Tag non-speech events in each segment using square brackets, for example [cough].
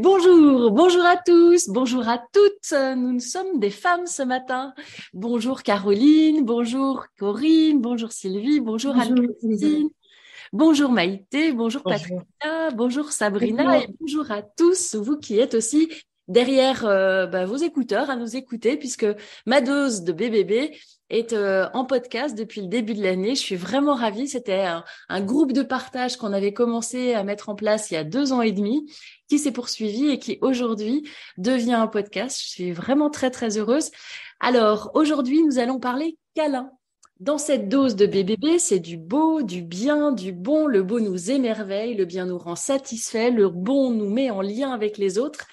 Bonjour, bonjour à tous, bonjour à toutes. Nous sommes des femmes ce matin. Bonjour Caroline, bonjour Corinne, bonjour Sylvie, bonjour, Anne-Christine. Bonjour Maïté, bonjour, Patricia, bonjour Sabrina et bonjour à tous, vous qui êtes aussi derrière euh, bah, vos écouteurs à nous écouter puisque ma dose de BBB est euh, en podcast depuis le début de l'année. Je suis vraiment ravie. C'était un, groupe de partage qu'on avait commencé à mettre en place il y a deux ans et demi, qui s'est poursuivi et qui aujourd'hui devient un podcast. Je suis vraiment très très heureuse. Alors aujourd'hui, nous allons parler câlin. Dans cette dose de BBB, c'est du beau, du bien, du bon. Le beau nous émerveille, le bien nous rend satisfait, le bon nous met en lien avec les autres.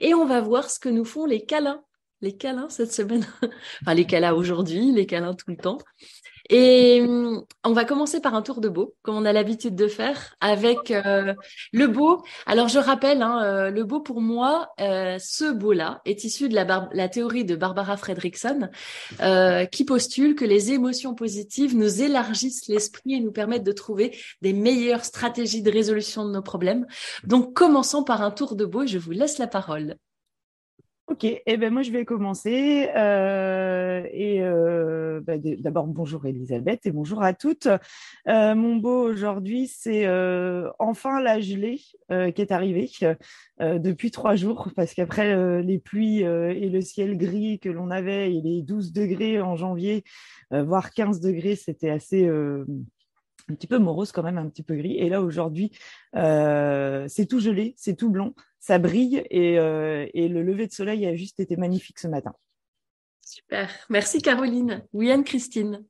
Et on va voir ce que nous font les câlins les câlins cette semaine. [laughs] enfin, les câlins aujourd'hui, les câlins tout le temps. Et hum, on va commencer par un tour de beau, comme on a l'habitude de faire, avec euh, le beau. Alors je rappelle, hein, euh, le beau pour moi, euh, ce beau-là est issu de la, la, théorie de Barbara Fredrickson, qui postule que les émotions positives nous élargissent l'esprit et nous permettent de trouver des meilleures stratégies de résolution de nos problèmes. Donc commençons par un tour de beau et je vous laisse la parole. Ok, eh ben moi je vais commencer. Euh, et euh, bah, d'abord bonjour Elisabeth et bonjour à toutes. Euh, mon beau aujourd'hui, c'est enfin la gelée qui est arrivée depuis trois jours, parce qu'après les pluies et le ciel gris que l'on avait et les 12 degrés en janvier, voire 15 degrés, c'était assez un petit peu morose quand même, un petit peu gris. Et là aujourd'hui, c'est tout gelé, c'est tout blanc ça brille euh, et, le lever de soleil a juste été magnifique ce matin. Super. Merci Caroline. Oui, Anne-Christine.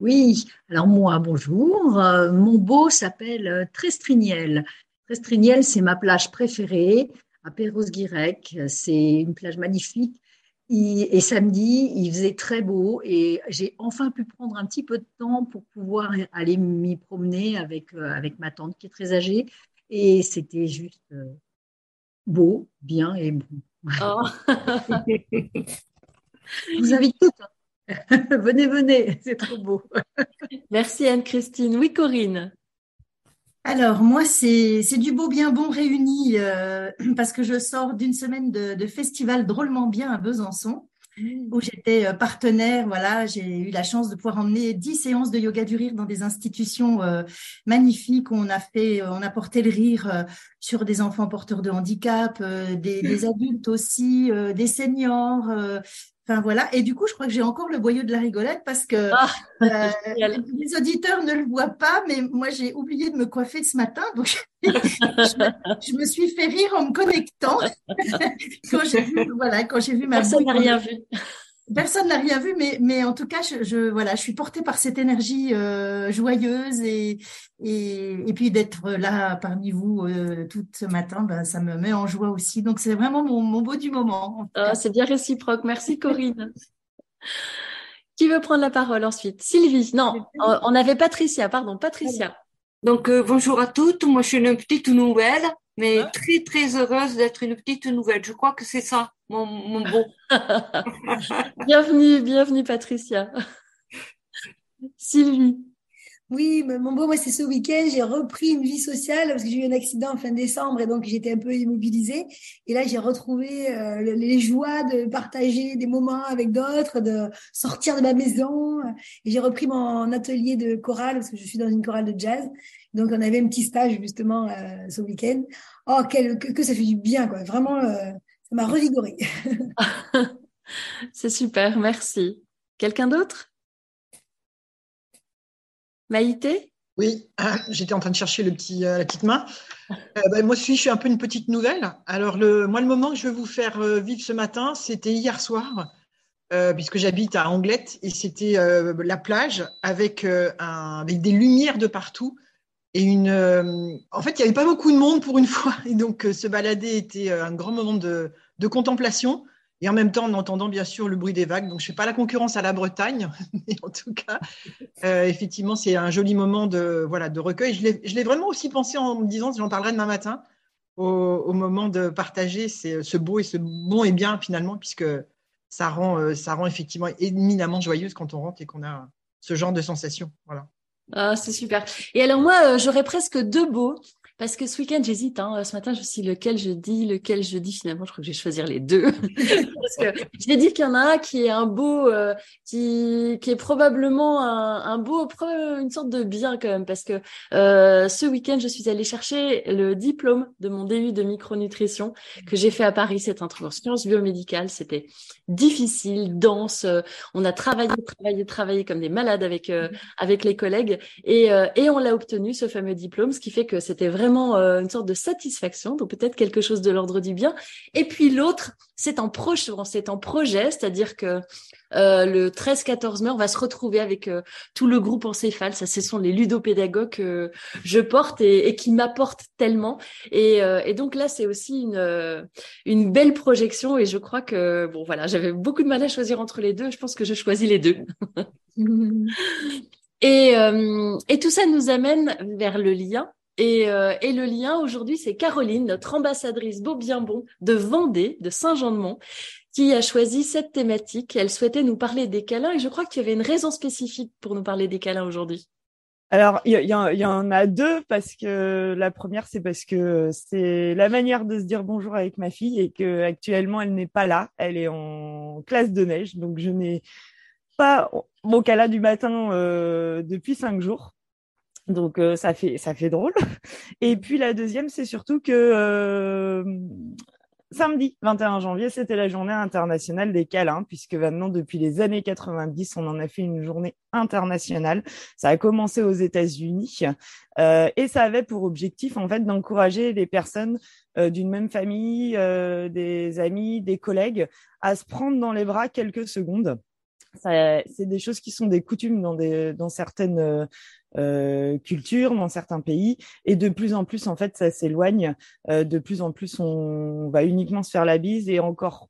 Oui, alors moi, bonjour. Euh, mon beau s'appelle euh, Trestriniel. Trestriniel, c'est ma plage préférée à Perros-Guirec. C'est une plage magnifique. Et, samedi, il faisait très beau et j'ai enfin pu prendre un petit peu de temps pour pouvoir aller m'y promener avec, avec ma tante qui est très âgée. Et c'était juste beau, bien et bon. Oh. vous invite toutes. Hein. [laughs] venez, venez, c'est trop beau. Merci Anne-Christine. Oui, Corinne. Alors moi, c'est du beau bien bon réuni euh, [clears throat] parce que je sors d'une semaine de, de, festival drôlement bien à Besançon mmh. où j'étais euh, partenaire. Voilà, j'ai eu la chance de pouvoir emmener dix séances de yoga du rire dans des institutions euh, magnifiques. On a fait, on a porté le rire sur des enfants porteurs de handicap, des, des, adultes aussi, des seniors, Enfin voilà. Et du coup, je crois que j'ai encore le boyau de la rigolette parce que ah, [laughs] euh, les auditeurs ne le voient pas, mais moi j'ai oublié de me coiffer ce matin, donc [laughs] je, me, suis fait rire en me connectant [laughs] quand j'ai vu voilà quand j'ai vu ma. Personne n'a rien vu. Personne n'a rien vu, mais, mais en tout cas, je, je, voilà, je suis portée par cette énergie euh, joyeuse et, et, et puis d'être là parmi vous euh, tout ce matin, ben, ça me met en joie aussi. Donc c'est vraiment mon, mon beau du moment. Ah, c'est bien réciproque. Merci Corinne. Qui veut prendre la parole ensuite? Sylvie. Non, on avait Patricia. Pardon, Patricia. Donc euh, bonjour à toutes. Moi, je suis une petite nouvelle, mais très très heureuse d'être une petite nouvelle. Je crois que c'est ça mon, mon beau. [laughs] bienvenue, bienvenue Patricia. Sylvie. Oui, mon beau, moi, c'est ce week-end, j'ai repris une vie sociale parce que j'ai eu un accident en fin décembre et donc j'étais un peu immobilisée. Et là, j'ai retrouvé euh, les joies de partager des moments avec d'autres, de sortir de ma maison. Et j'ai repris mon atelier de chorale parce que je suis dans une chorale de jazz. Donc, on avait un petit stage justement euh, ce week-end. Oh, quel, que, ça fait du bien, quoi. Vraiment, euh, ça m'a revigoré. [laughs] C'est super, merci. Quelqu'un d'autre? Maïté? Oui, j'étais en train de chercher le petit, euh, la petite main. Euh, bah, moi aussi, je suis un peu une petite nouvelle. Alors, le, moi, le moment que je vais vous faire vivre ce matin, c'était hier soir, puisque j'habite à Anglette, et c'était la plage avec, un, avec des lumières de partout. Et une, en fait, il n'y avait pas beaucoup de monde pour une [laughs] fois. Et donc, se balader était un grand moment de, contemplation. et en même temps en entendant bien sûr le bruit des vagues. Donc je ne fais pas la concurrence à la Bretagne, [laughs] mais en tout cas, euh, effectivement, c'est un joli moment de, voilà, de recueil. Je l'ai vraiment aussi pensé en me disant, j'en parlerai demain matin, au, moment de partager ce beau et ce bon et bien finalement, puisque ça rend, euh, ça rend effectivement éminemment joyeuse quand on rentre et qu'on a ce genre de sensation. Voilà. Ah, c'est super. Et alors moi, euh, j'aurais presque deux beaux. Parce que ce week-end, j'hésite. Hein. Ce matin, je sais lequel je dis, lequel je dis? Finalement, je crois que je vais choisir les deux. [laughs] parce que j'ai dit qu'il y en a un qui est un beau, euh, qui, qui est probablement un, un, beau, une sorte de bien quand même. Parce que euh, ce week-end, je suis allée chercher le diplôme de mon DU de micronutrition que j'ai fait à Paris. C'est un truc en sciences biomédicales. C'était difficile, dense. On a travaillé, travaillé, travaillé comme des malades avec euh, avec les collègues et, euh, et on l'a obtenu ce fameux diplôme, ce qui fait que c'était vraiment vraiment euh, une sorte de satisfaction, donc peut-être quelque chose de l'ordre du bien. Et puis l'autre, c'est en proche, c'est en projet, c'est-à-dire que euh, le 13-14 mai, on va se retrouver avec euh, tout le groupe encéphale. Ça, ce sont les ludopédagogues que je porte et, qui m'apportent tellement. Et, et, donc là, c'est aussi une, une belle projection. Et je crois que bon, voilà, j'avais beaucoup de mal à choisir entre les deux. Je pense que je choisis les deux. [laughs] et, et tout ça nous amène vers le lien et, euh, et, le lien aujourd'hui, c'est Caroline, notre ambassadrice beau bien bon de Vendée, de Saint-Jean-de-Mont, qui a choisi cette thématique. Elle souhaitait nous parler des câlins et je crois que tu avais une raison spécifique pour nous parler des câlins aujourd'hui. Alors, il y, y, en a deux parce que la première, c'est parce que c'est la manière de se dire bonjour avec ma fille et que actuellement elle n'est pas là, elle est en classe de neige, donc je n'ai pas mon câlin du matin euh, depuis cinq jours. Donc euh, ça fait ça fait drôle. [laughs] Et puis la deuxième, c'est surtout que euh, samedi 21 janvier, c'était la journée internationale des câlins, puisque maintenant depuis les années 90, on en a fait une journée internationale. Ça a commencé aux États-Unis euh, et ça avait pour objectif en fait d'encourager les personnes d'une même famille, des amis, des collègues, à se prendre dans les bras quelques secondes c'est des choses qui sont des coutumes dans, des, dans certaines euh, euh, cultures, dans certains pays, et de plus en plus, en fait, ça s'éloigne. Euh, de plus en plus, on va uniquement se faire la bise, et encore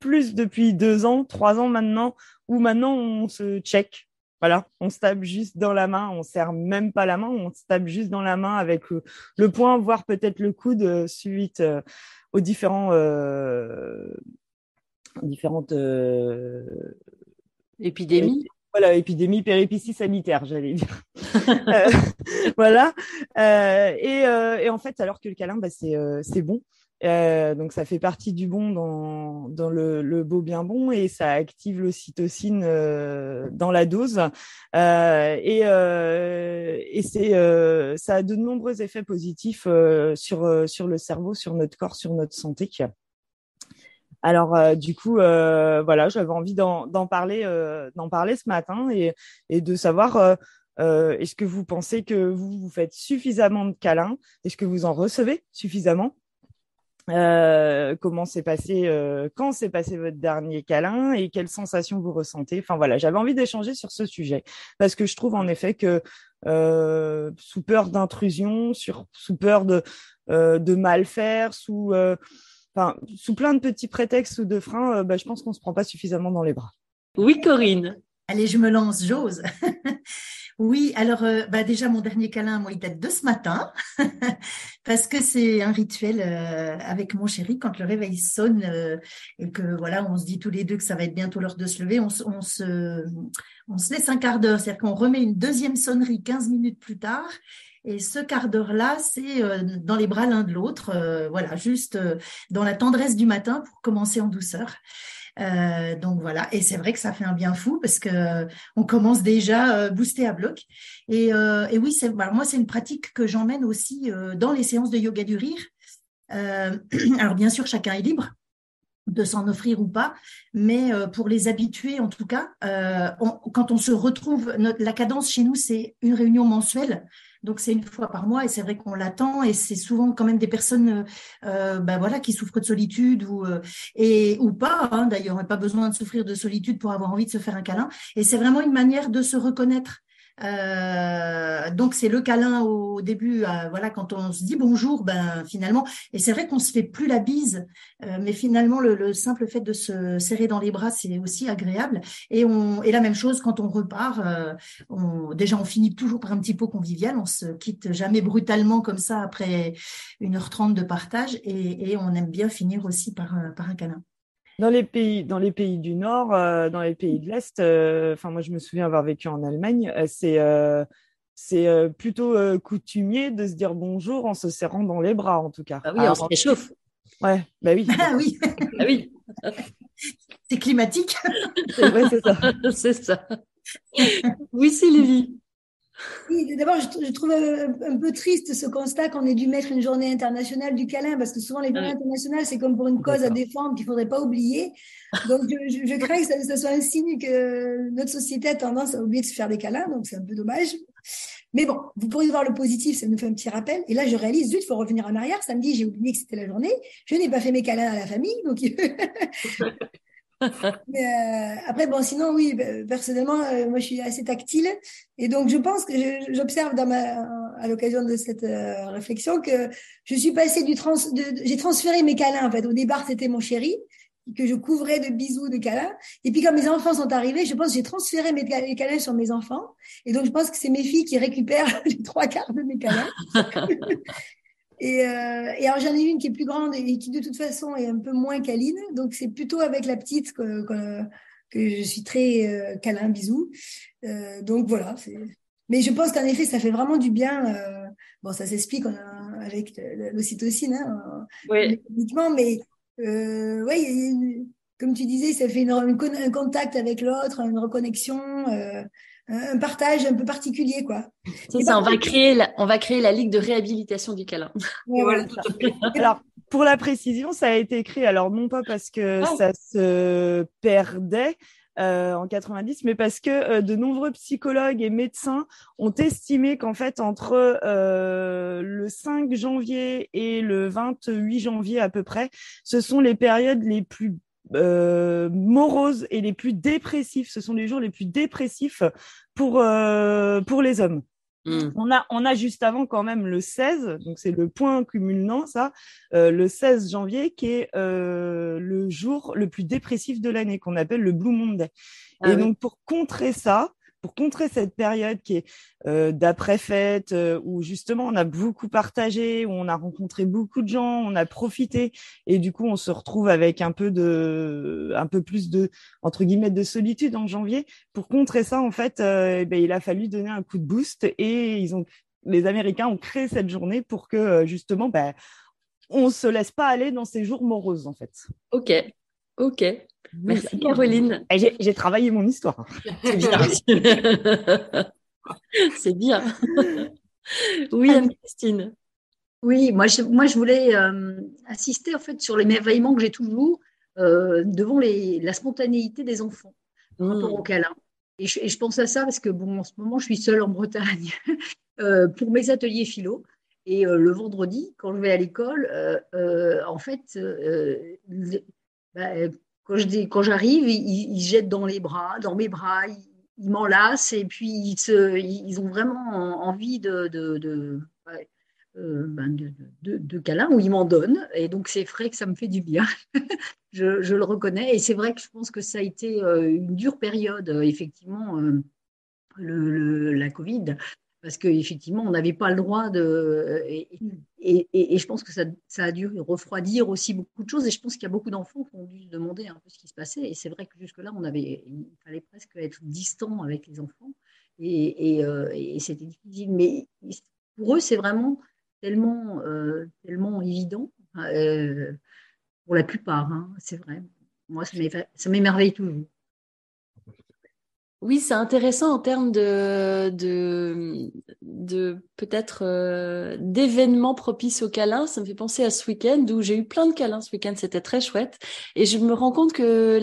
plus depuis deux ans, trois ans maintenant, où maintenant on se check. Voilà, on se tape juste dans la main, on serre même pas la main, on se tape juste dans la main avec le, poing, voire peut-être le coude suite aux différents différentes Épidémie voilà, épidémie, péripétie sanitaire, j'allais dire. [laughs] Euh, [laughs] voilà. Euh, et, euh, et, en fait, alors que le câlin, bah, c'est bon. donc ça fait partie du bon dans, dans le, le, beau bien bon et ça active l'ocytocine dans la dose et, et c'est ça a de nombreux effets positifs sur sur le cerveau, sur notre corps, sur notre santé. Alors euh, du coup, euh, voilà, j'avais envie d'en parler, euh, d'en parler ce matin et, de savoir est-ce que vous pensez que vous vous faites suffisamment de câlins? Est-ce que vous en recevez suffisamment? Comment s'est passé, quand s'est passé votre dernier câlin et quelles sensations vous ressentez? Enfin voilà, j'avais envie d'échanger sur ce sujet parce que je trouve en effet que sous peur d'intrusion, sous peur de, de mal faire, sous enfin, sous plein de petits prétextes ou de freins, euh, bah, je pense qu'on se prend pas suffisamment dans les bras. Oui, Corinne. Allez, je me lance, j'ose. [laughs] oui, alors euh, bah déjà mon dernier câlin, moi, il date de ce matin, [laughs] parce que c'est un rituel euh, avec mon chéri quand le réveil sonne et que voilà, on se dit tous les deux que ça va être bientôt l'heure de se lever, on, on, se on se laisse un quart d'heure, c'est-à-dire qu'on remet une deuxième sonnerie 15 minutes plus tard et ce quart d'heure-là, c'est euh, dans les bras l'un de l'autre, euh, voilà, juste euh, dans la tendresse du matin pour commencer en douceur. Euh, donc voilà, et c'est vrai que ça fait un bien fou parce que on commence déjà boosté à bloc. Et, oui, c'est moi c'est une pratique que j'emmène aussi dans les séances de yoga du rire. [clears throat] alors bien sûr, chacun est libre de s'en offrir ou pas, mais pour les habituer en tout cas, quand on se retrouve, la cadence chez nous c'est une réunion mensuelle donc c'est une fois par mois et c'est vrai qu'on l'attend et c'est souvent quand même des personnes euh, ben voilà qui souffrent de solitude ou euh, et ou pas hein, d'ailleurs, on pas besoin de souffrir de solitude pour avoir envie de se faire un câlin. Et c'est vraiment une manière de se reconnaître Euh, donc c'est le câlin au début, euh, voilà, quand on se dit bonjour, ben finalement, et c'est vrai qu'on se fait plus la bise, euh, mais finalement le, simple fait de se serrer dans les bras, c'est aussi agréable. Et on, et la même chose quand on repart, on, déjà on finit toujours par un petit pot convivial, on se quitte jamais brutalement comme ça après une heure trente de partage, et, et, on aime bien finir aussi par, par un câlin. Dans les pays, dans les pays du Nord, euh, dans les pays de l'Est, euh, enfin moi je me souviens avoir vécu en Allemagne, euh, c'est c'est plutôt coutumier de se dire bonjour en se serrant dans les bras en tout cas. Ah oui, on se réchauffe. Ouais, bah oui. Ah oui. [laughs] ah oui. c'est climatique. c'est ça. [laughs] c'est ça. Oui, c'est Lévi. Oui, d'abord, je, trouve un, peu triste ce constat qu'on ait dû mettre une journée internationale du câlin, parce que souvent les journées internationales, c'est comme pour une cause à défendre qu'il faudrait pas oublier. Donc, je, crains que ça, soit un signe que notre société a tendance à oublier de se faire des câlins, donc c'est un peu dommage. Mais bon, vous pourriez voir le positif, ça nous fait un petit rappel. Et là, je réalise, zut, il faut revenir en arrière. Samedi, j'ai oublié que c'était la journée. Je n'ai pas fait mes câlins à la famille, donc [laughs] [laughs] Mais euh, après, bon, sinon, oui, bah, personnellement, euh, moi, je suis assez tactile. Et donc, je pense que j'observe à l'occasion de cette euh, réflexion que je suis passée du trans, j'ai transféré mes câlins, en fait. Au départ, c'était mon chéri que je couvrais de bisous, de câlins. Et puis quand mes enfants sont arrivés, je pense que j'ai transféré mes câlins sur mes enfants. Et donc je pense que c'est mes filles qui récupèrent [laughs] les trois quarts de mes câlins. [laughs] Et, euh, et alors j'en ai une qui est plus grande et qui de toute façon est un peu moins câline. Donc c'est plutôt avec la petite que, que, que je suis très euh, câlin, bisous. Euh, donc voilà. Mais je pense qu'en effet, ça fait vraiment du bien. Euh, bon, ça s'explique avec l'ocytocine, hein, oui. mais ouais, comme tu disais, ça fait une, un contact avec l'autre, une reconnexion. Euh, un partage un peu particulier, quoi. C'est ça, on va, créer la, on va créer la Ligue de réhabilitation du câlin. alors, pour la précision, ça a été créé, alors non pas parce que ah. ça se perdait, euh, en 90, mais parce que euh, de nombreux psychologues et médecins ont estimé qu'en fait entre euh, le 5 janvier et le 28 janvier à peu près, ce sont les périodes les plus euh, moroses et les plus dépressifs. Ce sont les jours les plus dépressifs pour euh, pour les hommes. Hmm. On a on a juste avant quand même le 16, donc c'est le point cumulant ça, euh, le 16 janvier qui est euh, le jour le plus dépressif de l'année qu'on appelle le Blue Monday. Ah et donc pour contrer ça, pour contrer cette période qui est euh, d'après-fête, euh, où justement on a beaucoup partagé, où on a rencontré beaucoup de gens, on a profité, et du coup on se retrouve avec un peu de, un peu plus de entre guillemets de solitude en janvier. Pour contrer ça, en fait, euh, eh ben, il a fallu donner un coup de boost, et ils ont, les Américains ont créé cette journée pour que justement, ben, on se laisse pas aller dans ces jours moroses en fait. Ok, ok. Merci Caroline. J'ai travaillé mon histoire. [laughs] C'est bien. [laughs] C'est bien. [laughs] Oui, Anne-Christine. Oui, moi je, moi, je voulais euh, assister en fait sur l'émerveillement que j'ai toujours euh, devant les, la spontanéité des enfants par rapport mmh. au câlin. Et je, et je, pense à ça parce que bon, en ce moment, je suis seule en Bretagne euh, pour mes ateliers philo. Et le vendredi, quand je vais à l'école, en fait, quand je quand j'arrive, ils, jettent dans les bras, dans mes bras, ils, m'enlacent et puis ils, se, ils, ont vraiment envie de, de, euh, ben câlins où ils m'en donnent. Et donc c'est vrai que ça me fait du bien. [laughs] je, le reconnais. Et c'est vrai que je pense que ça a été euh, une dure période, effectivement, euh, le, la Covid parce qu'effectivement, on n'avait pas le droit de. Et, je pense que ça, a dû refroidir aussi beaucoup de choses. Et je pense qu'il y a beaucoup d'enfants qui ont dû se demander un peu ce qui se passait. Et c'est vrai que jusque-là, on avait, il fallait presque être distant avec les enfants. Et, euh, c'était difficile. Mais pour eux, c'est vraiment tellement, euh, tellement évident, euh, pour la plupart, hein, c'est vrai. Moi, ça m'émerveille toujours. Oui, c'est intéressant en termes de, de, de peut-être euh, d'événements propices au câlin. Ça me fait penser à ce week-end où j'ai eu plein de câlins ce week-end. C'était très chouette. Et je me rends compte que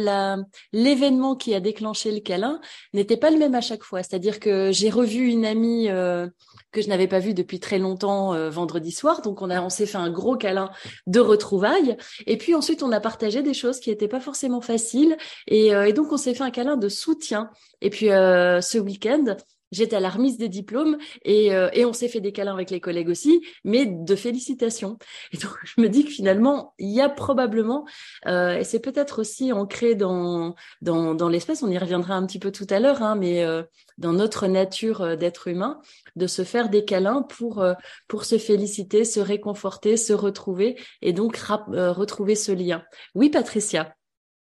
l'événement qui a déclenché le câlin n'était pas le même à chaque fois. C'est-à-dire que j'ai revu une amie euh, que je n'avais pas vue depuis très longtemps euh, vendredi soir. Donc on a on s'est fait un gros câlin de retrouvailles. Et puis ensuite on a partagé des choses qui n'étaient pas forcément faciles. Et, donc on s'est fait un câlin de soutien. Puis euh, ce week-end, j'étais à la remise des diplômes et, euh, et on s'est fait des câlins avec les collègues aussi, mais de félicitations. Et donc je me dis que finalement il y a probablement, euh, et c'est peut-être aussi ancré dans dans, dans l'espèce, on y reviendra un petit peu tout à l'heure, hein, mais euh, dans notre nature euh, d'être humain, de se faire des câlins pour pour se féliciter, se réconforter, se retrouver et donc retrouver ce lien. Oui, Patricia.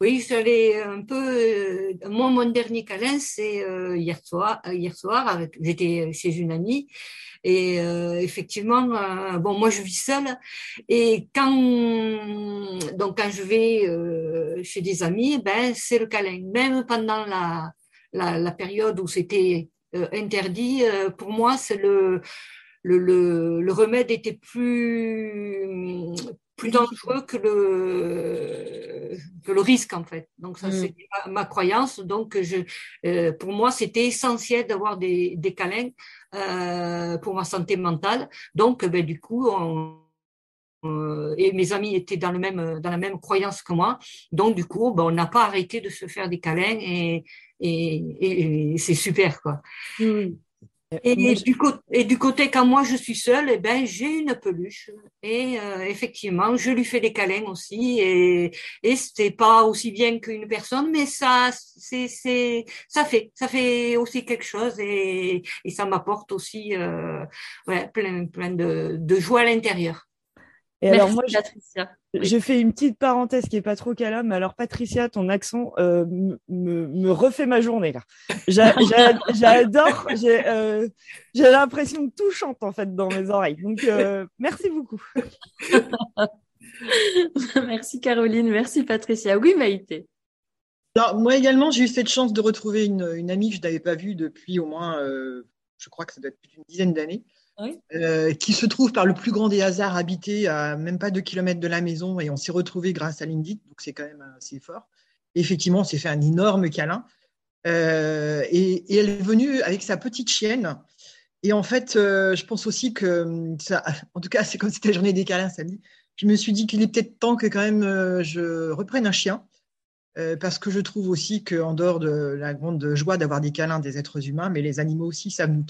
Oui, j'allais un peu. Euh, moi, mon dernier câlin, c'est euh, hier soir. Euh, hier soir, j'étais chez une amie et effectivement, bon, moi, je vis seule et quand donc quand je vais chez des amis, ben c'est le câlin. Même pendant la la, la période où c'était interdit, pour moi, c'est le le, le, le, remède était plus plus dangereux que le que le risque en fait. Donc ça mm. c'est ma, croyance. Donc je euh, pour moi c'était essentiel d'avoir des des câlins euh, pour ma santé mentale. Donc ben du coup on, euh, et mes amis étaient dans le même dans la même croyance que moi. Donc du coup ben, on n'a pas arrêté de se faire des câlins et et, et, c'est super quoi. Mm. Et, du et, du côté quand moi je suis seule, eh ben j'ai une peluche. Et euh, effectivement je lui fais des câlins aussi. Et et c'est pas aussi bien qu'une personne, mais ça c'est c'est ça fait ça fait aussi quelque chose. Et, et ça m'apporte aussi euh, ouais, plein plein de, de joie à l'intérieur. Et alors moi, Patricia. Je fais une petite parenthèse qui est pas trop calme. Alors Patricia, ton accent euh, me, refait ma journée là. [laughs] J'adore. Euh, j'ai l'impression que tout chante en fait dans mes oreilles. Donc euh, merci beaucoup. [laughs] merci Caroline, merci Patricia. Oui Maïté. Alors moi également, j'ai eu cette chance de retrouver une, une amie que je n'avais pas vue depuis au moins, je crois que ça doit être plus d'une dizaine d'années. Euh, qui se trouve par le plus grand des hasards habité à même pas deux kilomètres de la maison et on s'est retrouvé grâce à Lindit, donc c'est quand même assez fort. effectivement, on s'est fait un énorme câlin euh, et, elle est venue avec sa petite chienne. Et en fait, euh, je pense aussi que ça, [laughs] en tout cas, c'est comme c'était la journée des câlins samedi. Je me suis dit qu'il est peut-être temps que quand même je reprenne un chien. parce que je trouve aussi qu'en dehors de la grande joie d'avoir des câlins des êtres humains, mais les animaux aussi, ça nous,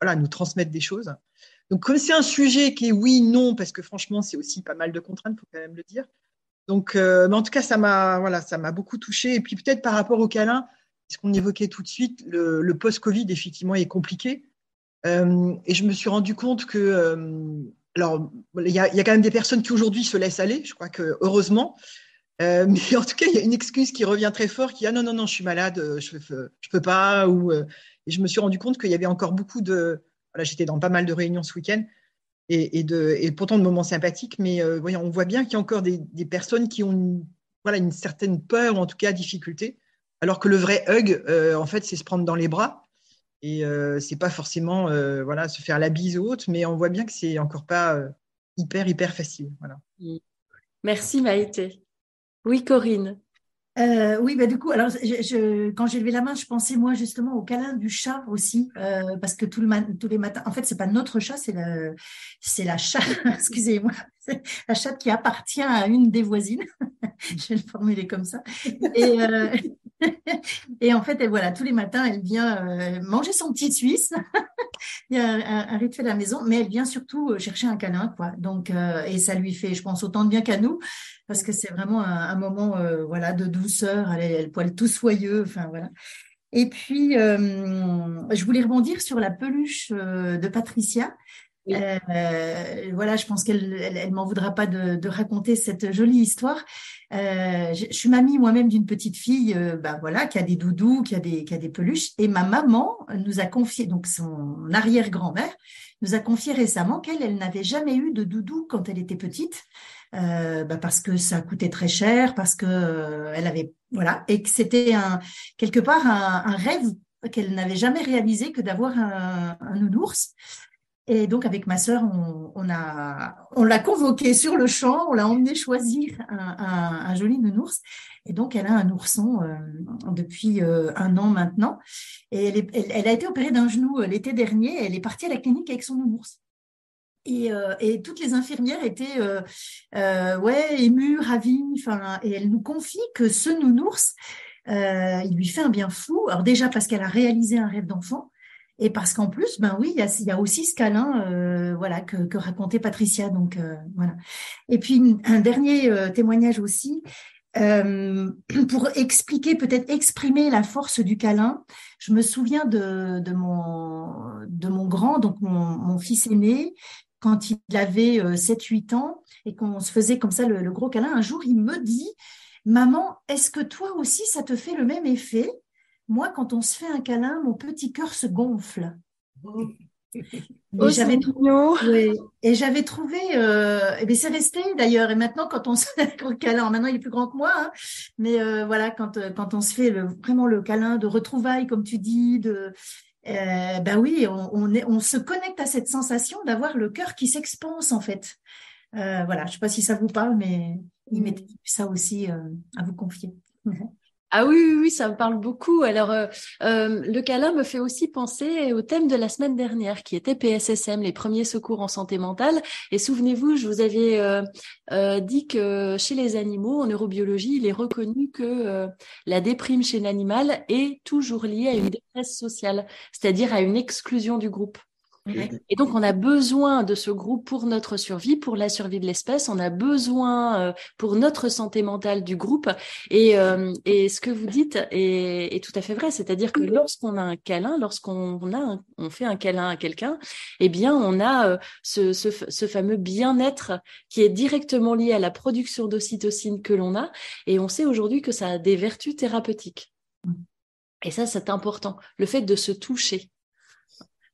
voilà, nous transmettre des choses. Donc, comme c'est un sujet qui est oui, non, parce que franchement, c'est aussi pas mal de contraintes, il faut quand même le dire. Donc, euh, mais en tout cas, ça m'a voilà, beaucoup touché. Et puis peut-être par rapport au câlin, ce qu'on évoquait tout de suite, le, post-Covid effectivement est compliqué. Euh, et je me suis rendu compte que, euh, alors, il y, a, quand même des personnes qui aujourd'hui se laissent aller. Je crois que heureusement. [laughs] mais en tout cas, il y a une excuse qui revient très fort, qui est ah non non non, je suis malade, je je peux pas, ou et je me suis rendu compte qu'il y avait encore beaucoup de. Voilà, j'étais dans pas mal de réunions ce week-end et, de, et pourtant de moments sympathiques, mais euh, voyons, on voit bien qu'il y a encore des, personnes qui ont une, voilà, une certaine peur ou en tout cas difficulté, alors que le vrai hug, euh, en fait, c'est se prendre dans les bras. Et euh, c'est pas forcément voilà, se faire la bise ou autre, mais on voit bien que c'est encore pas hyper, hyper facile. Voilà. Merci Maïté. Oui, Corinne. Euh, oui, bah du coup, alors je, quand j'ai levé la main, je pensais moi justement au câlin du chat aussi, euh, parce que tout le tous les matins, en fait, c'est pas notre chat, c'est le, c'est la chatte, [laughs] excusez-moi, la chatte qui appartient à une des voisines. [laughs] je vais le formuler comme ça. Et, euh, [laughs] et en fait, elle, voilà, tous les matins, elle vient euh, manger son petit Suisse. [laughs] Il y a un, un, à la maison, mais elle vient surtout euh, chercher un câlin, quoi. Donc, euh, et ça lui fait, je pense, autant de bien qu'à nous, parce que c'est vraiment un, moment, voilà, de douceur. Elle, elle poil tout soyeux, enfin voilà. Et puis, je voulais rebondir sur la peluche de Patricia. Euh, voilà, je pense qu'elle elle, m'en voudra pas de, de, raconter cette jolie histoire. Euh, je, suis mamie moi-même d'une petite fille, euh, bah voilà, qui a des doudous, qui a des, qui a des peluches, et ma maman nous a confié, donc son arrière-grand-mère nous a confié récemment qu'elle, elle, n'avait jamais eu de doudou quand elle était petite, euh, bah parce que ça coûtait très cher, parce que euh, elle avait, voilà, et que c'était un quelque part un, un rêve qu'elle n'avait jamais réalisé que d'avoir un, un nounours. Et donc, avec ma sœur, on, a, on l'a convoquée sur le champ, on l'a emmenée choisir un, joli nounours. Et donc, elle a un ourson euh, depuis euh, un an maintenant. Et elle, a été opérée d'un genou euh, l'été dernier. elle est partie à la clinique avec son nounours. Et, toutes les infirmières étaient ouais émues, ravies. Et elle nous confie que ce nounours, il lui fait un bien fou. Alors déjà parce qu'elle a réalisé un rêve d'enfant Et parce qu'en plus, ben oui, il y a, aussi ce câlin, euh, voilà, que, racontait Patricia. Donc euh, voilà. Et puis un dernier euh, témoignage aussi. Pour expliquer, peut-être exprimer la force du câlin, je me souviens de, de, mon, de mon grand, donc mon, mon fils aîné, quand il avait 7-8 ans et qu'on se faisait comme ça le, le, gros câlin, un jour il me dit, Maman, est-ce que toi aussi ça te fait le même effet? Moi, quand on se fait un câlin, mon petit cœur se gonfle. [laughs] Et j'avais trouvé, et j'avais trouvé, euh, et c'est resté d'ailleurs. Et maintenant, quand on se fait un câlin, maintenant il est plus grand que moi, hein, mais euh, voilà, quand euh, quand on se fait le, vraiment le câlin de retrouvailles, comme tu dis, de euh, ben oui, on, on, est, on se connecte à cette sensation d'avoir le cœur qui s'expanse en fait. Voilà, je sais pas si ça vous parle, mais il m'était ça aussi à vous confier. Ah oui, oui, oui, ça me parle beaucoup. Alors, euh, euh, le câlin me fait aussi penser au thème de la semaine dernière, qui était PSSM, les premiers secours en santé mentale. Et souvenez-vous, je vous avais euh, euh dit que chez les animaux, en neurobiologie, il est reconnu que la déprime chez l'animal est toujours liée à une détresse sociale, c'est-à-dire à une exclusion du groupe. Et donc, on a besoin de ce groupe pour notre survie, pour la survie de l'espèce. On a besoin euh, pour notre santé mentale du groupe. Et, euh, et ce que vous dites est, est tout à fait vrai. C'est-à-dire que lorsqu'on a un câlin, lorsqu'on a, on fait un câlin à quelqu'un, eh bien, on a euh, ce, ce, ce fameux bien-être qui est directement lié à la production d'ocytocine que l'on a. Et on sait aujourd'hui que ça a des vertus thérapeutiques. Et ça, c'est important. Le fait de se toucher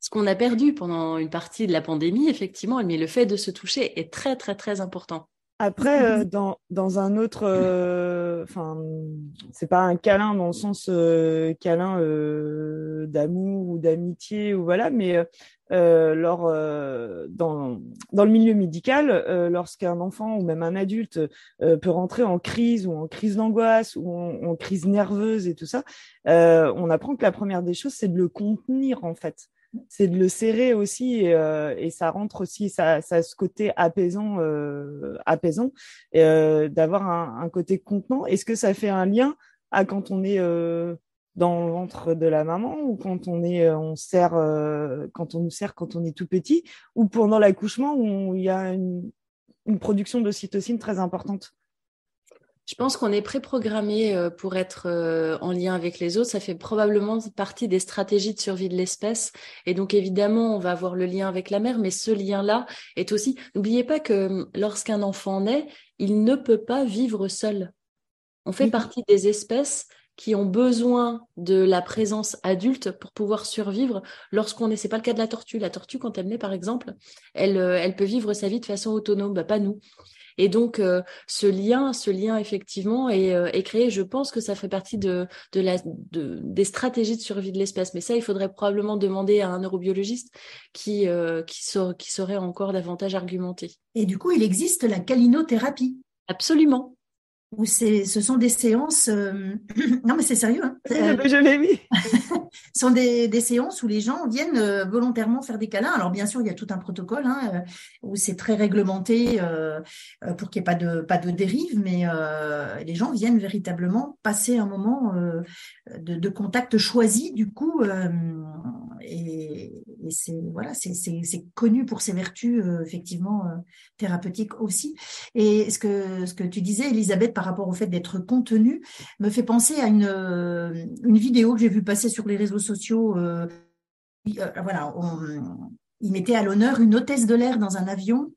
ce qu'on a perdu pendant une partie de la pandémie, effectivement, mais le fait de se toucher est très, très, très important. Après, euh, dans, dans un autre, euh, enfin, c'est pas un câlin dans le sens euh, câlin euh, d'amour ou d'amitié ou voilà, mais euh, lors, dans, dans le milieu médical, lorsqu'un enfant ou même un adulte peut rentrer en crise ou en crise d'angoisse ou en, en, crise nerveuse et tout ça, on apprend que la première des choses, c'est de le contenir en fait c'est de le serrer aussi et, euh, ça rentre aussi ça, ça ce côté apaisant euh, apaisant euh, d'avoir un, un, côté contenant. Est-ce que ça fait un lien à quand on est dans le ventre de la maman ou quand on est on quand on nous sert quand on est tout petit ou pendant l'accouchement où il y a une, production d'ocytocine très importante? Je pense qu'on est préprogrammé euh, pour être euh, en lien avec les autres. Ça fait probablement partie des stratégies de survie de l'espèce. Et donc, évidemment, on va avoir le lien avec la mère, mais ce lien-là est aussi... N'oubliez pas que hum, lorsqu'un enfant naît, il ne peut pas vivre seul. On fait partie des espèces qui ont besoin de la présence adulte pour pouvoir survivre lorsqu'on est. C'est pas le cas de la tortue. La tortue, quand elle naît, par exemple, elle, euh, elle peut vivre sa vie de façon autonome. Bah, pas nous. Et donc, euh, ce lien, ce lien effectivement est, euh, est, créé. Je pense que ça fait partie de, de la, de, des stratégies de survie de l'espèce. Mais ça, il faudrait probablement demander à un neurobiologiste qui, euh, qui, sa, qui saurait encore davantage argumenter. Et du coup, il existe la calinothérapie. Absolument où ce sont des séances. Euh... [clears throat] non, mais c'est sérieux. Hein. Je l'ai mis. [laughs] ce sont des, des, séances où les gens viennent euh, volontairement faire des câlins. Alors, bien sûr, il y a tout un protocole hein, euh, où c'est très réglementé euh, euh, pour qu'il n'y ait pas de, pas de dérive, mais les gens viennent véritablement passer un moment de, de, contact choisi, du coup. et, et c'est voilà, c'est, c'est, c'est connu pour ses vertus, effectivement, thérapeutiques aussi. Et ce que, ce que tu disais, Elisabeth, par rapport au fait d'être contenu me fait penser à une, euh, une vidéo que j'ai vu passer sur les réseaux sociaux. Euh, euh, voilà, on, il mettait à l'honneur une hôtesse de l'air dans un avion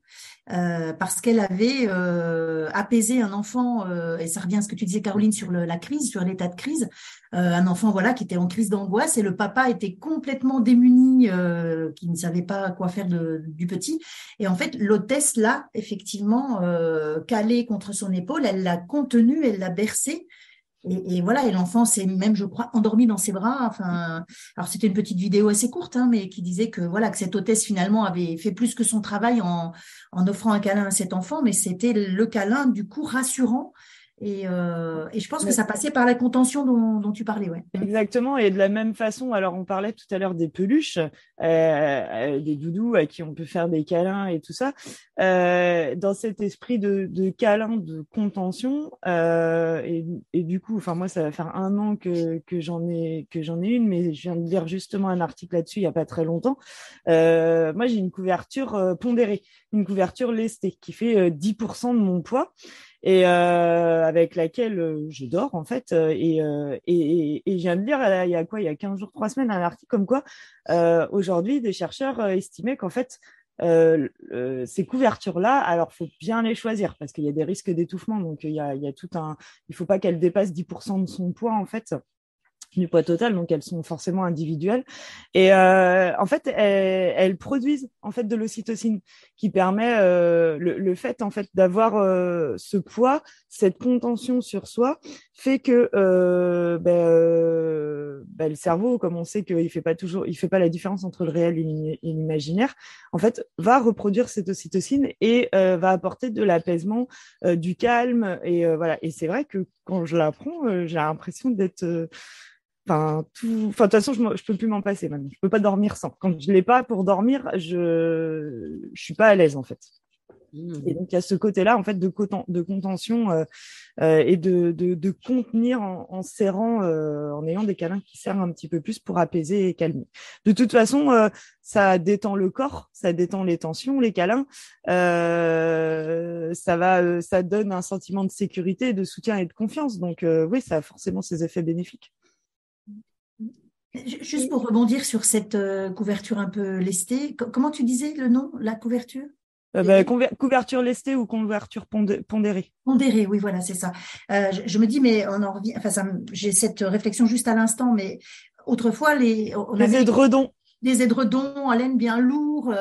euh, parce qu'elle avait euh, apaisé un enfant, euh, et ça revient à ce que tu disais Caroline sur la crise, sur l'état de crise, un enfant voilà qui était en crise d'angoisse et le papa était complètement démuni, qui ne savait pas quoi faire du petit. Et en fait, l'hôtesse là, effectivement, calée contre son épaule, elle l'a contenu, elle l'a bercé et, voilà, et l'enfant s'est même, je crois, endormi dans ses bras. Enfin, alors c'était une petite vidéo assez courte, hein, mais qui disait que voilà que cette hôtesse finalement avait fait plus que son travail en, en offrant un câlin à cet enfant, mais c'était le câlin du coup rassurant Et, euh, et, je pense que ça passait par la contention dont, dont, tu parlais, ouais. Exactement. Et de la même façon, alors on parlait tout à l'heure des peluches, euh, des doudous à qui on peut faire des câlins et tout ça. Euh, dans cet esprit de, de câlin, de contention, euh, et, et, du coup, enfin moi, ça va faire un an que, que j'en ai que j'en ai une, mais je viens de lire justement un article là-dessus il y a pas très longtemps. Euh, moi, j'ai une couverture pondérée, une couverture lestée qui fait 10% de mon poids et euh, avec laquelle euh, je dors en fait. Euh, et, et, et, je viens de lire il y a quoi, il y a 15 jours, 3 semaines, un article comme quoi aujourd'hui des chercheurs estimaient qu'en fait euh, ces couvertures-là, alors faut bien les choisir parce qu'il y a des risques d'étouffement. Donc il y a, il y a tout un, il faut pas qu'elle dépasse 10% de son poids en fait du poids total, donc elles sont forcément individuelles. Et euh, en fait, elles, produisent en fait de l'ocytocine, qui permet euh, le, fait en fait d'avoir euh, ce poids, cette contention sur soi, fait que ben, le cerveau, comme on sait qu'il fait pas toujours, il fait pas la différence entre le réel et l'imaginaire, en fait, va reproduire cette ocytocine et va apporter de l'apaisement, du calme et voilà. Et c'est vrai que quand je l'apprends, j'ai l'impression d'être Enfin, tout. Enfin, de toute façon, je, ne peux plus m'en passer maintenant. Je peux pas dormir sans. Quand je l'ai pas pour dormir, je je suis pas à l'aise en fait. Mmh. Et donc il y a ce côté-là en fait de, de contention euh, euh, et de, de, de, contenir en, en serrant, euh, en ayant des câlins qui serrent un petit peu plus pour apaiser et calmer. De toute façon, ça détend le corps, ça détend les tensions, les câlins. Ça va, ça donne un sentiment de sécurité, de soutien et de confiance. Donc oui, ça a forcément ses effets bénéfiques. Juste pour rebondir sur cette euh, couverture un peu lestée, comment tu disais le nom, la couverture? Euh, bah, couverture lestée ou couverture pondérée. Pondérée, oui, voilà, c'est ça. Euh, je, me dis, mais on en revient. Enfin, j'ai cette réflexion juste à l'instant, mais autrefois les on des édredons, des édredons en laine bien lourds.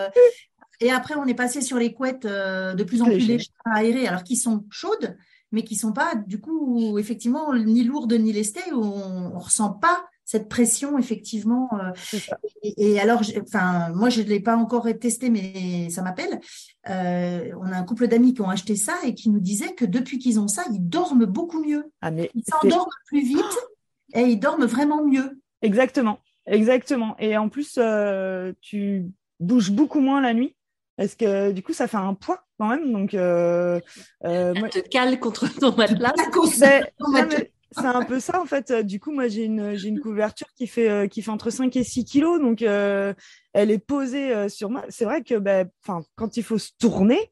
et après, on est passé sur les couettes de plus en plus légères aérées, alors qu'ils sont chaudes, mais qui sont pas, du coup, effectivement, ni lourdes ni lestées. Où on, on ressent pas cette pression effectivement. Euh, et, alors, enfin, moi je ne l'ai pas encore testé, mais ça m'appelle. Euh, on a un couple d'amis qui ont acheté ça et qui nous disaient que depuis qu'ils ont ça, ils dorment beaucoup mieux. Ah, mais ils s'endorment plus vite et ils dorment vraiment mieux. Exactement, exactement. Et en plus, euh, tu bouges beaucoup moins la nuit. Parce que du coup, ça fait un poids quand même. Donc, euh, moi... te cale contre ton matelas. C'est un peu ça en fait. Du coup, moi j'ai une j'ai une couverture qui fait euh, qui fait entre 5 et 6 kilos, donc euh, elle est posée euh, sur moi. C'est vrai que ben, quand il faut se tourner,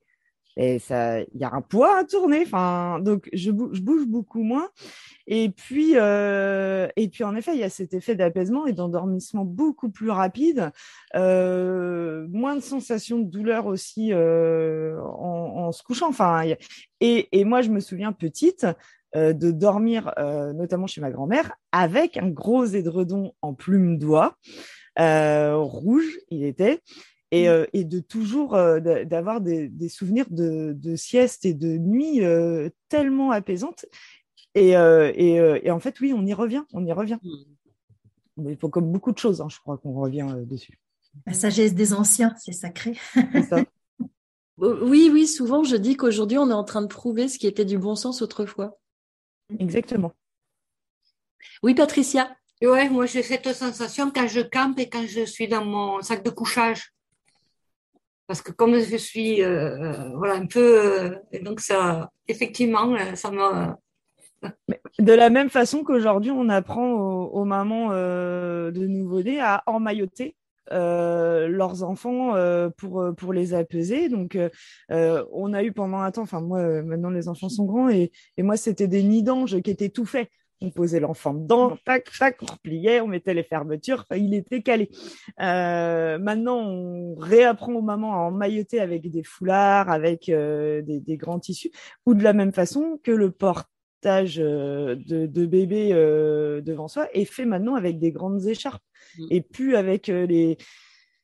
ça il y a un poids à tourner. Donc je, je bouge beaucoup moins. Et puis et puis en effet il y a cet effet d'apaisement et d'endormissement beaucoup plus rapide, moins de sensations de douleur aussi en, en, se couchant. Enfin et, et moi je me souviens petite. Euh, de dormir, euh, notamment chez ma grand-mère, avec un gros édredon en plume d'oie, euh, rouge, il était, et, mmh. de toujours d'avoir des, souvenirs de, sieste et de nuit tellement apaisantes. Et, et, en fait, oui, on y revient, on y revient. Mmh. Il faut comme beaucoup de choses, hein, je crois qu'on revient dessus. La sagesse des anciens, c'est sacré. [laughs] Oui, oui, souvent je dis qu'aujourd'hui on est en train de prouver ce qui était du bon sens autrefois. Exactement. Oui, Patricia. Ouais, moi j'ai cette sensation quand je campe et quand je suis dans mon sac de couchage. Parce que comme je suis euh, euh, voilà un peu euh, donc ça effectivement ça m'a de la même façon qu'aujourd'hui on apprend aux, mamans de nouveau-nés à emmailloter euh, leurs enfants euh, pour euh, pour les apaiser. Donc on a eu pendant un temps, enfin moi maintenant les enfants sont grands et, et moi c'était des nids d'anges qui étaient tout faits. On posait l'enfant dedans, tac, tac, on repliait, on mettait les fermetures, il était calé. maintenant, on réapprend aux mamans à emmailloter avec des foulards, avec des, grands tissus, ou de la même façon que le portage de, de bébé devant soi est fait maintenant avec des grandes écharpes. Mm. et plus avec euh, les,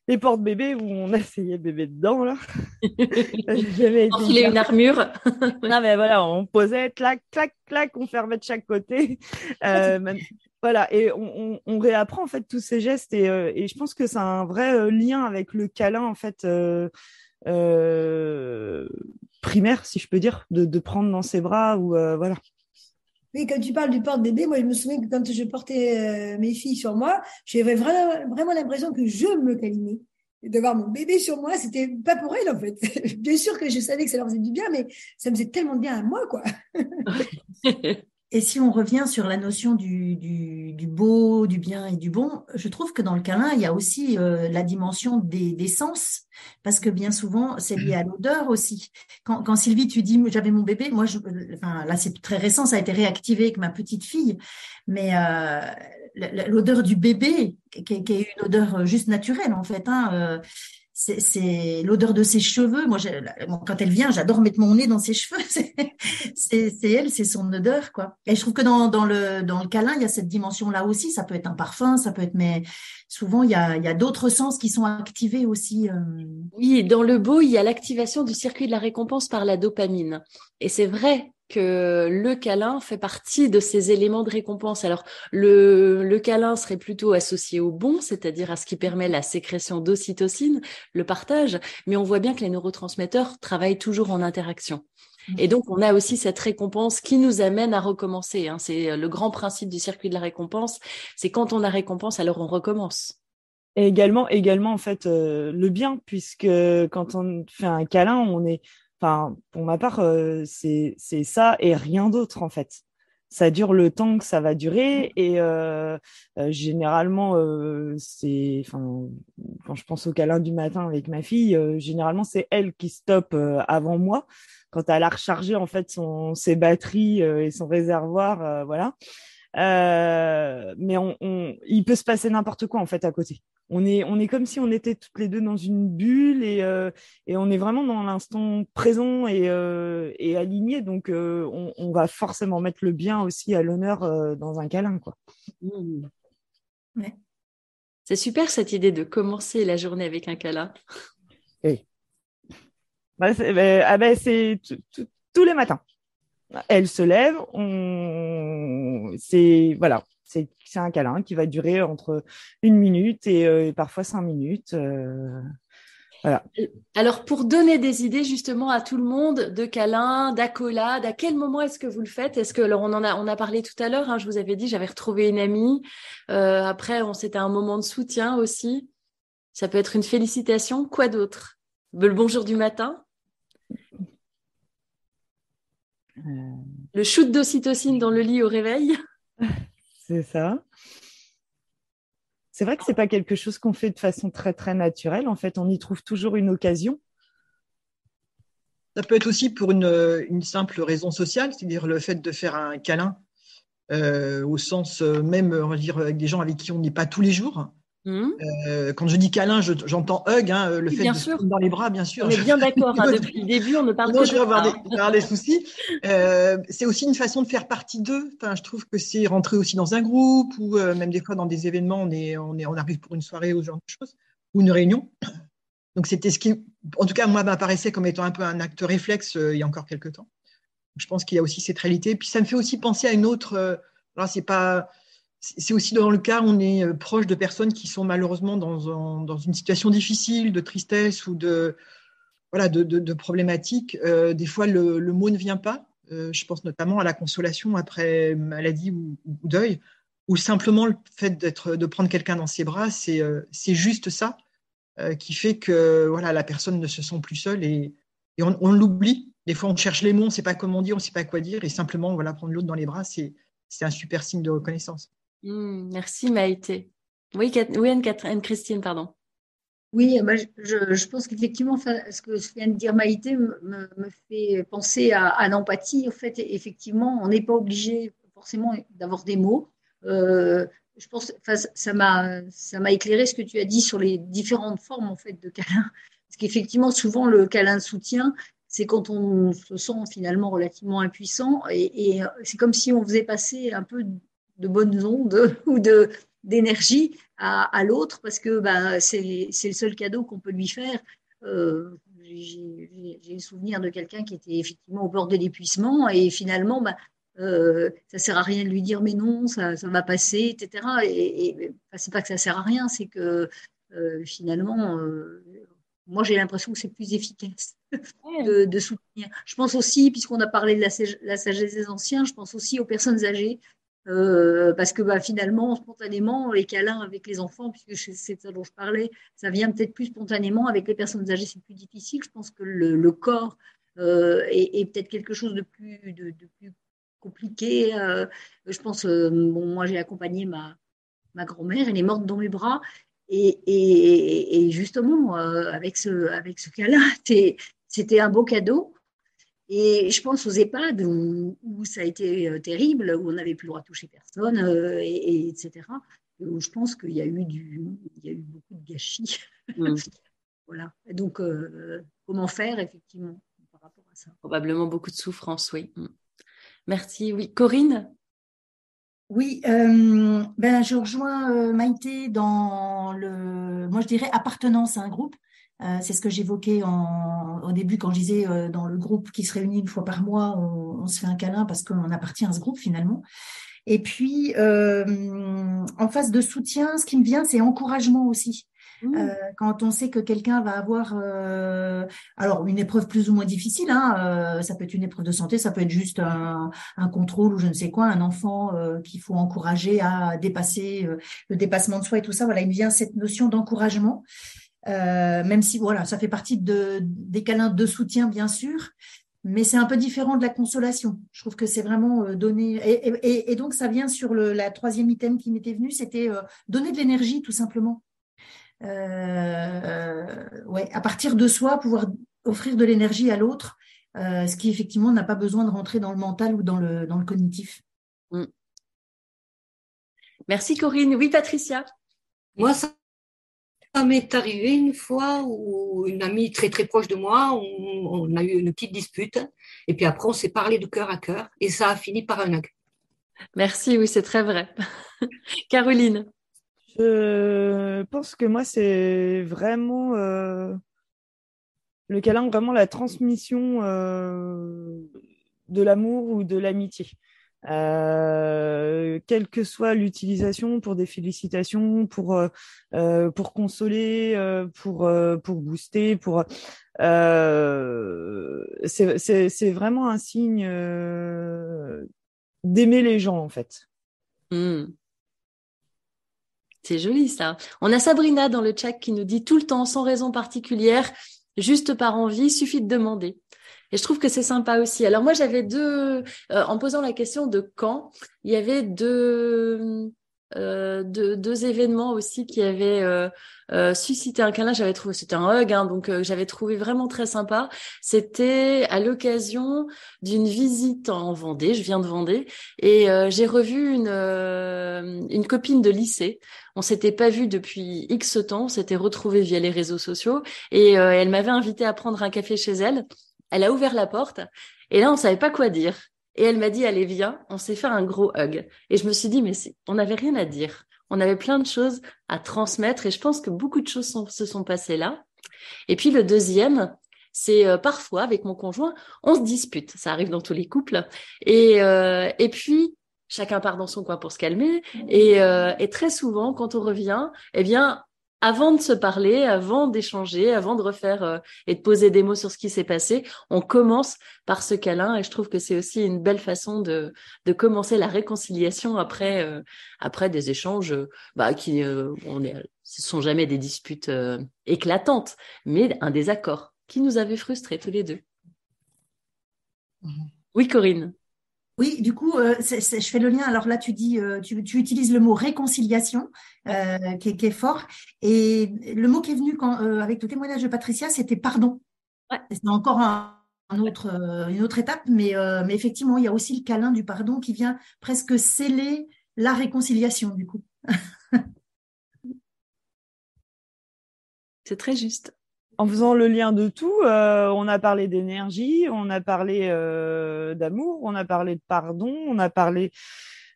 les portes-bébés où on essayait bébé dedans là. [laughs] J'avais une armure. [laughs] non mais voilà, on posait, clac, clac, clac, on fermait de chaque côté. [laughs] Euh, voilà, et on, on, réapprend en fait tous ces gestes et, euh, et je pense que c'est un vrai lien avec le câlin en fait primaire, si je peux dire, de, de prendre dans ses bras ou voilà. Oui, quand tu parles du porte-bébé, moi, je me souviens que quand je portais mes filles sur moi, j'avais vraiment, l'impression que je me câlinais de voir mon bébé sur moi, c'était pas pour elle en fait. [laughs] bien sûr que je savais que ça leur faisait du bien, mais ça me faisait tellement de bien à moi, quoi. [laughs] Et si on revient sur la notion du, du, du, beau, du bien et du bon, je trouve que dans le câlin, il y a aussi euh, la dimension des, des, sens, parce que bien souvent, c'est lié à l'odeur aussi. Quand, quand, Sylvie, tu dis, j'avais mon bébé, moi, je, enfin, là, c'est très récent, ça a été réactivé avec ma petite fille, mais euh, l'odeur du bébé, qui, qui, est une odeur juste naturelle en fait. Hein, euh, c'est l'odeur de ses cheveux. Moi, quand elle vient, j'adore mettre mon nez dans ses cheveux. [laughs] C'est elle, c'est son odeur, quoi. Et je trouve que dans, le, dans le câlin, il y a cette dimension-là aussi. Ça peut être un parfum, ça peut être, mais souvent, il y a, il y a d'autres sens qui sont activés aussi. Euh. Oui, dans le beau, il y a l'activation du circuit de la récompense par la dopamine. Et c'est vrai que le câlin fait partie de ces éléments de récompense. Alors, le, le câlin serait plutôt associé au bon, c'est-à-dire à ce qui permet la sécrétion d'ocytocine, le partage, mais on voit bien que les neurotransmetteurs travaillent toujours en interaction. Et donc, on a aussi cette récompense qui nous amène à recommencer. Hein. C'est le grand principe du circuit de la récompense. C'est quand on a récompense, alors on recommence. Et également, également en fait, euh, le bien, puisque quand on fait un câlin, on est, Enfin, pour ma part, euh, c'est ça et rien d'autre en fait. Ça dure le temps que ça va durer et euh, euh, généralement, c'est, enfin, quand je pense au câlin du matin avec ma fille, généralement c'est elle qui stoppe avant moi quand elle a rechargé en fait son ses batteries et son réservoir, voilà. Mais on, on, il peut se passer n'importe quoi en fait à côté on est, on est comme si on était toutes les deux dans une bulle et, euh, et on est vraiment dans l'instant présent et, euh, et aligné. Donc, euh, on, on, va forcément mettre le bien aussi à l'honneur dans un câlin. Quoi. Mmh. Ouais. C'est super cette idée de commencer la journée avec un câlin. Oui. Bah, c'est bah, ah bah, tous les matins. Elle se lève, c'est voilà, c'est un câlin qui va durer entre une minute et, euh, parfois cinq minutes. Euh. Alors, pour donner des idées justement à tout le monde de câlin, d'accolade, à quel moment est-ce que vous le faites? Est-ce que, alors on en a, parlé tout à l'heure, hein, je vous avais dit, j'avais retrouvé une amie. Euh, après, on c'était un moment de soutien aussi. Ça peut être une félicitation. Quoi d'autre? Le bonjour du matin? Le shoot d'ocytocine dans le lit au réveil. [laughs] C'est ça. C'est vrai que c'est pas quelque chose qu'on fait de façon très très naturelle. En fait, on y trouve toujours une occasion. Ça peut être aussi pour une, simple raison sociale, c'est-à-dire le fait de faire un câlin euh, au sens euh, même, on va dire, avec des gens avec qui on n'est pas tous les jours. Mmh. Euh, quand je dis câlin, j'entends hug, hein, le fait de dans les bras, bien sûr. On est bien d'accord. Hein, [laughs] depuis le début, on ne parle pas de je vais avoir des, des, soucis. [laughs] Euh, c'est aussi une façon de faire partie d'eux. Enfin, je trouve que c'est rentrer aussi dans un groupe ou euh, même des fois dans des événements, on est, on est, on arrive pour une soirée ou ce genre de choses ou une réunion. [coughs] Donc c'était ce qui, en tout cas, moi, m'apparaissait comme étant un peu un acte réflexe il y a encore quelques temps. Je pense qu'il y a aussi cette réalité. Puis ça me fait aussi penser à une autre. alors c'est pas c'est aussi dans le cas où on est euh, proche de personnes qui sont malheureusement dans, une situation difficile, de tristesse ou de, voilà, problématiques. Euh, des fois, le, mot ne vient pas. Euh, je pense notamment à la consolation après maladie ou, deuil, ou simplement le fait de prendre quelqu'un dans ses bras, c'est, juste ça qui fait que la personne ne se sent plus seule et, on, l'oublie. Des fois, on cherche les mots, on ne sait pas comment dire, on ne sait pas quoi dire, et simplement voilà, prendre l'autre dans les bras, c'est un super signe de reconnaissance. Mmh, merci Maïté. Oui, Anne-Christine, pardon. Oui, je, pense qu'effectivement, ce que vient de dire Maïté me, fait penser à, l'empathie. En fait, effectivement, on n'est pas obligé forcément d'avoir des mots. Euh, je pense, ça m'a, ça m'a éclairé ce que tu as dit sur les différentes formes en fait de câlin. Parce qu'effectivement, souvent le câlin de soutien, c'est quand on se sent finalement relativement impuissant et, et c'est comme si on faisait passer un peu de bonnes ondes [laughs] ou de d'énergie à, l'autre parce que ben, c'est le seul cadeau qu'on peut lui faire. Euh, j'ai le souvenir de quelqu'un qui était effectivement au bord de l'épuisement et finalement, ben, euh, ça sert à rien de lui dire mais non, ça, ça va passer, etc. Et, et c'est pas que ça sert à rien, c'est que euh, finalement, moi, j'ai l'impression que c'est plus efficace [laughs] de, soutenir. Je pense aussi, puisqu'on a parlé de la, sagesse des anciens, je pense aussi aux personnes âgées. Euh, parce que bah, finalement, spontanément, les câlins avec les enfants, puisque c'est ça dont je parlais, ça vient peut-être plus spontanément. Avec les personnes âgées, c'est plus difficile. Je pense que le, corps euh, est, peut-être quelque chose de plus, de, plus compliqué. Euh, je pense, moi, j'ai accompagné ma, grand-mère, elle est morte dans mes bras. Et, justement, avec ce, avec ce cas-là, [laughs] c'était un beau cadeau. Et je pense aux EHPAD où, ça a été euh, terrible, où on n'avait plus le droit de toucher personne, euh, et, etc. Où je pense qu'il y a eu du, il y a eu beaucoup de gâchis. Mm. [laughs] voilà. donc, comment faire effectivement par rapport à ça? Probablement beaucoup de souffrance, oui. Mm. Merci. Oui, Corinne? Oui, euh, ben je rejoins euh, Maïté dans le, moi je dirais appartenance à un groupe. Euh, c'est ce que j'évoquais au début quand je disais dans le groupe qui se réunit une fois par mois, on, se fait un câlin parce qu'on appartient à ce groupe finalement. Et puis en phase de soutien, ce qui me vient, c'est encouragement aussi. Mmh. Euh, quand on sait que quelqu'un va avoir, euh, alors une épreuve plus ou moins difficile, hein, euh, ça peut être une épreuve de santé, ça peut être juste un, un contrôle ou je ne sais quoi, un enfant qu'il faut encourager à dépasser le dépassement de soi et tout ça. Voilà, il vient cette notion d'encouragement, même si voilà, ça fait partie de, des câlins de soutien bien sûr, mais c'est un peu différent de la consolation. Je trouve que c'est vraiment donner. Et, et, et, donc, ça vient sur le la troisième item qui m'était venu, c'était donner de l'énergie, tout simplement. Euh, ouais, à partir de soi, pouvoir offrir de l'énergie à l'autre, euh, ce qui effectivement n'a pas besoin de rentrer dans le mental ou dans le, dans le cognitif. Mm. Merci Corinne. Oui, Patricia. Moi, ça, m'est arrivé une fois où une amie très très proche de moi, on, a eu une petite dispute et puis après on s'est parlé de cœur à cœur et ça a fini par un hug. Merci, oui, c'est très vrai. [laughs] Caroline. Je pense que moi, c'est vraiment euh, le câlin, vraiment la transmission euh, de l'amour ou de l'amitié. Euh, quelle que soit l'utilisation pour des félicitations, pour pour consoler, pour pour booster, pour c'est vraiment un signe d'aimer les gens en fait. Mmh. C'est joli ça. On a Sabrina dans le chat qui nous dit tout le temps, sans raison particulière, juste par envie, suffit de demander. Et je trouve que c'est sympa aussi. Alors moi j'avais deux, euh, en posant la question de quand, il y avait deux, euh, deux, événements aussi qui avaient euh, euh, suscité un câlin. J'avais trouvé, c'était un hug, hein, donc j'avais trouvé vraiment très sympa. C'était à l'occasion d'une visite en Vendée. Je viens de Vendée et j'ai revu une une copine de lycée. On s'était pas vu depuis X temps. On s'était retrouvés via les réseaux sociaux et elle m'avait invité à prendre un café chez elle. Elle a ouvert la porte et là on savait pas quoi dire. Et elle m'a dit, allez, viens, on s'est fait un gros hug. Et je me suis dit, mais on n'avait rien à dire. On avait plein de choses à transmettre et je pense que beaucoup de choses se sont passées là. Et puis le deuxième, c'est euh, parfois avec mon conjoint, on se dispute. Ça arrive dans tous les couples. Et, euh, et puis, chacun part dans son coin pour se calmer. Et, euh, et très souvent, quand on revient, eh bien, avant de se parler, avant d'échanger, avant de refaire euh, et de poser des mots sur ce qui s'est passé, on commence par ce câlin et je trouve que c'est aussi une belle façon de, de commencer la réconciliation après euh, après des échanges bah, qui euh, on est, ce sont jamais des disputes éclatantes, mais un désaccord qui nous avait frustrés tous les deux. Mmh. Oui, Corinne. Oui, du coup, euh, je fais le lien. Alors là, tu dis, euh, tu, utilises le mot réconciliation, euh, qui, est, fort, et le mot qui est venu quand, avec le témoignage de Patricia, c'était pardon. C'est encore un, autre, une autre étape, mais, mais effectivement, il y a aussi le câlin du pardon qui vient presque sceller la réconciliation, du coup. [laughs] C'est très juste en faisant le lien de tout, euh, on a parlé d'énergie, on a parlé euh, d'amour, on a parlé de pardon, on a parlé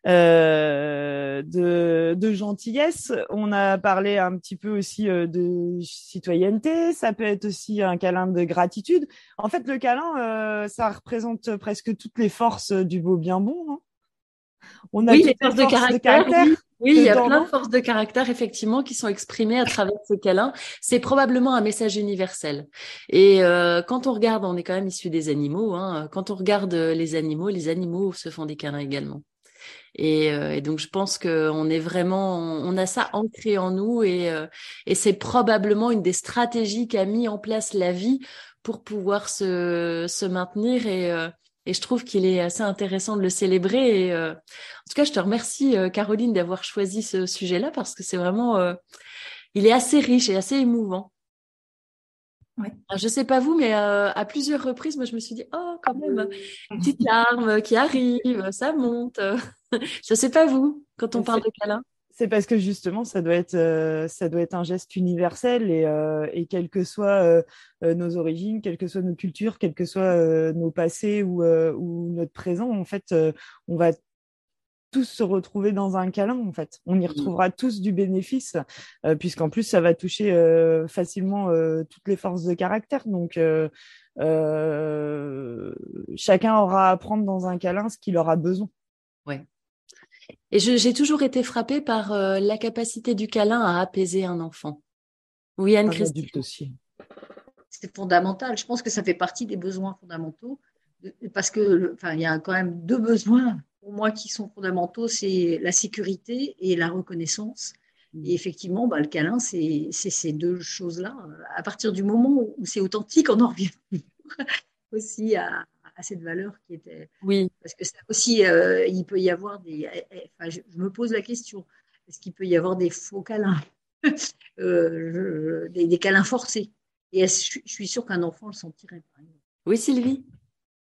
euh, de, gentillesse, on a parlé un petit peu aussi de citoyenneté, ça peut être aussi un câlin de gratitude. En fait, le câlin, ça représente presque toutes les forces du beau bien bon. on a oui, les forces de caractère. Oui, il y a plein de forces de caractère, effectivement, qui sont exprimées à travers ce câlin. C'est probablement un message universel. Et euh, quand on regarde, on est quand même issu des animaux, hein, quand on regarde les animaux, les animaux se font des câlins également. Et, euh, et, donc je pense qu'on est vraiment, on a ça ancré en nous et, euh, et c'est probablement une des stratégies qu'a mis en place la vie pour pouvoir se, se maintenir et, euh, et je trouve qu'il est assez intéressant de le célébrer. Et, en tout cas, je te remercie Caroline d'avoir choisi ce sujet-là parce que c'est vraiment, il est assez riche et assez émouvant. Ouais. Je sais pas vous, mais euh, à plusieurs reprises, moi, je me suis dit, oh, quand même, [laughs] une petite larme qui arrive, ça monte. [laughs] je sais pas vous, quand on parle de câlin. C'est parce que justement, ça doit être, euh, ça doit être un geste universel et, euh, et quelles que soient nos origines, quelles que soient nos cultures, quels que soient nos passés ou, ou notre présent, en fait, on va tous se retrouver dans un câlin en fait. On y mmh. retrouvera tous du bénéfice euh, puisqu'en plus ça va toucher euh, facilement euh, toutes les forces de caractère. Donc chacun aura à prendre dans un câlin ce qu'il aura besoin. Ouais. Et j'ai toujours été frappée par la capacité du câlin à apaiser un enfant. Oui, Anne-Christine. C'est fondamental. Je pense que ça fait partie des besoins fondamentaux parce que, enfin, il y a quand même deux besoins pour moi qui sont fondamentaux, c'est la sécurité et la reconnaissance. Et mmh. effectivement, bah, le câlin, c'est ces deux choses-là. À partir du moment où c'est authentique, on en revient [laughs] aussi à, cette valeur qui était. Oui. Parce que ça aussi, euh, il peut y avoir des. Eh, eh, enfin, je, me pose la question est-ce qu'il peut y avoir des faux câlins [laughs] euh, des, câlins forcés? Et je, je suis sûre qu'un enfant le sentirait. Oui, Sylvie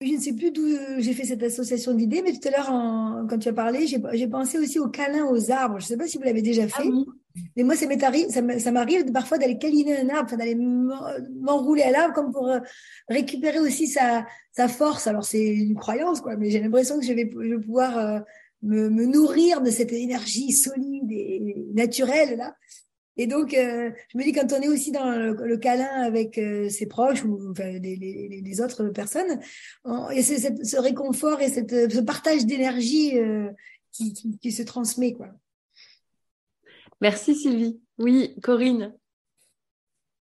je ne sais plus d'où euh, j'ai fait cette association d'idées, mais tout à l'heure, quand tu as parlé, j'ai pensé aussi au câlin aux arbres. Je ne sais pas si vous l'avez déjà fait. Ah mais moi, ça m'arrive parfois d'aller câliner un arbre, d'aller m'enrouler à l'arbre comme pour euh, récupérer aussi sa, force. Alors, c'est une croyance, quoi, mais j'ai l'impression que je vais, pouvoir euh, me, nourrir de cette énergie solide et naturelle, là, et donc, euh, je me dis, quand on est aussi dans le, câlin avec ses proches ou enfin, les, autres personnes, y a ce, réconfort et ce partage d'énergie qui, qui, se transmet. Quoi. Merci Sylvie. Oui, Corinne.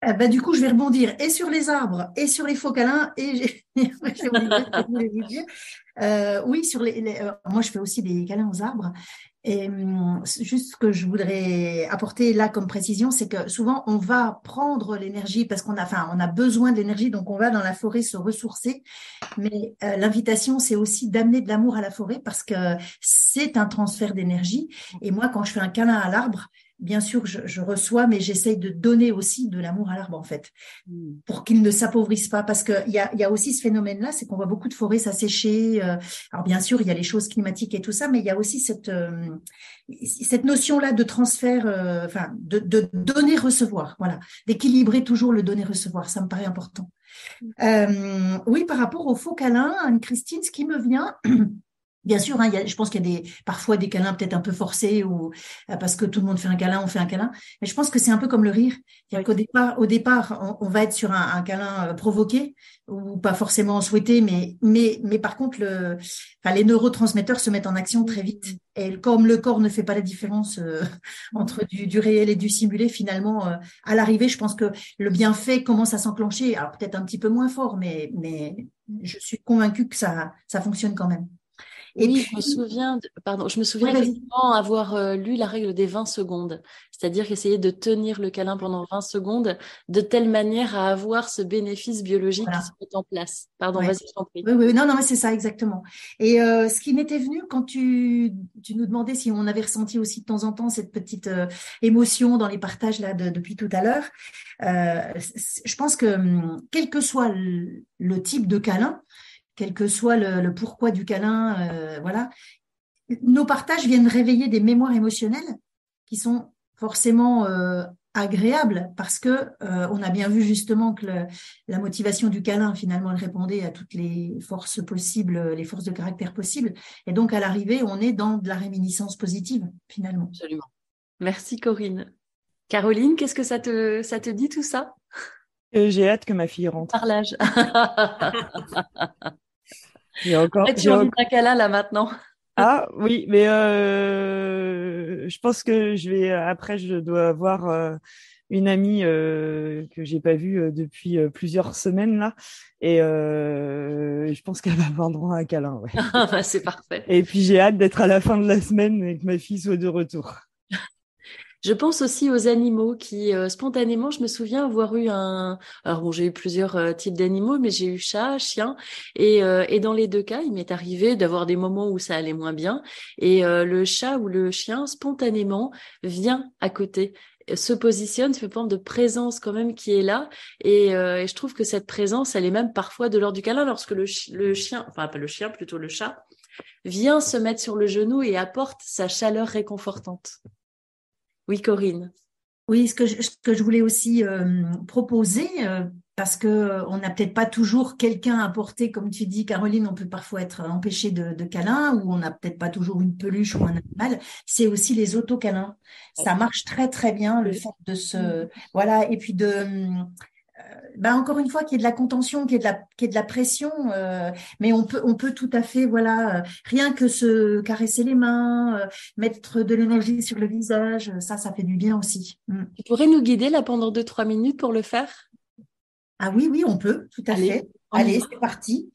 Ben, du coup, je vais rebondir et sur les arbres et sur les faux câlins. Et [laughs] euh, oui, sur les, euh, moi, je fais aussi des câlins aux arbres. Et hum, juste ce que je voudrais apporter là comme précision, c'est que souvent on va prendre l'énergie parce qu'on a, enfin, on a besoin de l'énergie, donc on va dans la forêt se ressourcer. Mais euh, l'invitation, c'est aussi d'amener de l'amour à la forêt parce que c'est un transfert d'énergie. Et moi, quand je fais un câlin à l'arbre, bien sûr, je, reçois, mais j'essaye de donner aussi de l'amour à l'arbre, en fait, hmm. pour qu'il ne s'appauvrisse pas. Parce qu'il y a, y a aussi ce phénomène-là, c'est qu'on voit beaucoup de forêts s'assécher. Euh, alors, bien sûr, il y a les choses climatiques et tout ça, mais il y a aussi cette, euh, cette notion-là de transfert, euh, enfin, de, de donner-recevoir, voilà, d'équilibrer toujours le donner-recevoir. Ça me paraît important. Hmm. oui, par rapport au faux câlin, Anne-Christine, ce qui me vient, [clears throat] Bien sûr, hein, je pense qu'il y a des, parfois des câlins peut-être un peu forcés ou euh, parce que tout le monde fait un câlin, on fait un câlin. Mais je pense que c'est un peu comme le rire. Oui. qu'au départ, au départ, on, va être sur un, un, câlin euh, provoqué ou pas forcément souhaité, mais mais mais par contre, le, enfin, les neurotransmetteurs se mettent en action très vite. Et comme le corps ne fait pas la différence euh, [laughs] entre du, du, réel et du simulé, finalement, à l'arrivée, je pense que le bienfait commence à s'enclencher. Alors peut-être un petit peu moins fort, mais mais je suis convaincue que ça ça fonctionne quand même. Et oui, je me souviens, pardon, je me souviens effectivement avoir euh, lu la règle des 20 secondes, c'est-à-dire qu'essayer de tenir le câlin pendant 20 secondes de telle manière à avoir ce bénéfice biologique qui se met en place. Pardon, vas-y, je t'en prie. Oui, oui, non, non, mais c'est ça exactement. Et euh, ce qui m'était venu quand tu, tu nous demandais si on avait ressenti aussi de temps en temps cette petite euh, émotion dans les partages là de, depuis tout à l'heure, je pense que hum, quel que soit le type de câlin, quel que soit le, pourquoi du câlin, euh, voilà. Nos partages viennent réveiller des mémoires émotionnelles qui sont forcément euh, agréables parce que euh, on a bien vu justement que la motivation du câlin finalement elle répondait à toutes les forces possibles, les forces de caractère possibles, et donc à l'arrivée on est dans de la réminiscence positive finalement. Absolument. Merci Corinne. Caroline, qu'est-ce que ça te ça te dit tout ça? J'ai hâte que ma fille rentre. [laughs] Parlage. J'ai encore. tu as envie d'un là maintenant. Ah oui, mais euh, je pense que je vais après je dois avoir une amie que j'ai pas vue depuis plusieurs semaines là et je pense qu'elle va avoir droit à un câlin. Ouais. [laughs] Ah, bah, c'est parfait. Et puis j'ai hâte d'être à la fin de la semaine et que ma fille soit de retour. Je pense aussi aux animaux qui, euh, spontanément, je me souviens avoir eu un. Alors bon, j'ai eu plusieurs euh, types d'animaux, mais j'ai eu chat, chien, et, euh, et dans les deux cas, il m'est arrivé d'avoir des moments où ça allait moins bien, et le chat ou le chien spontanément vient à côté se positionne, fait forme de présence quand même qui est là. Et, je trouve que cette présence, elle est même parfois de l'ordre du câlin lorsque le, le, chien, enfin pas le chien, plutôt le chat, vient se mettre sur le genou et apporte sa chaleur réconfortante. Oui, Corinne. Oui, ce que je, ce que je voulais aussi euh, proposer, euh, parce que euh, on n'a peut-être pas toujours quelqu'un à porter, comme tu dis, Caroline, on peut parfois être empêché de, de câlin, ou on n'a peut-être pas toujours une peluche ou un animal. C'est aussi les autocâlins. Ça marche très très bien, le fait de se, voilà, et puis de ben encore une fois, qu'il y ait de la contention, qu'il y ait de la, qu'il y ait de la pression, euh, mais on peut, on peut tout à fait, voilà, euh, rien que se caresser les mains, euh, mettre de l'énergie sur le visage, ça, ça fait du bien aussi. Mm. Tu pourrais nous guider là pendant deux trois minutes pour le faire? Ah oui, oui, on peut, tout à fait. Allez, c'est parti.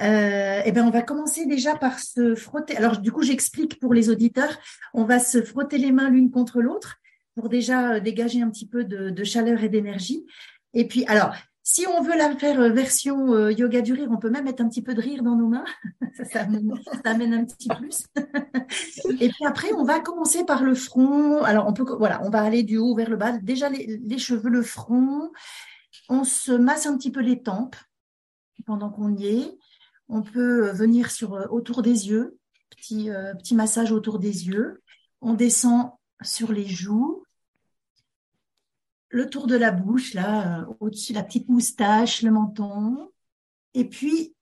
Euh, eh ben, on va commencer déjà par se frotter. Alors, du coup, j'explique pour les auditeurs. On va se frotter les mains l'une contre l'autre pour déjà dégager un petit peu de, de chaleur et d'énergie. Et puis, alors, si on veut la faire euh, version euh, yoga du rire, on peut même mettre un petit peu de rire dans nos mains. [laughs] ça, amène, un petit plus. et puis après, on va commencer par le front. Alors, on peut, voilà, on va aller du haut vers le bas. Déjà, les, cheveux, le front. On se masse un petit peu les tempes pendant qu'on y est. On peut euh, venir sur autour des yeux, petit, petit massage autour des yeux. On descend sur les joues, le tour de la bouche, là, euh, au-dessus, la petite moustache, le menton. Et puis,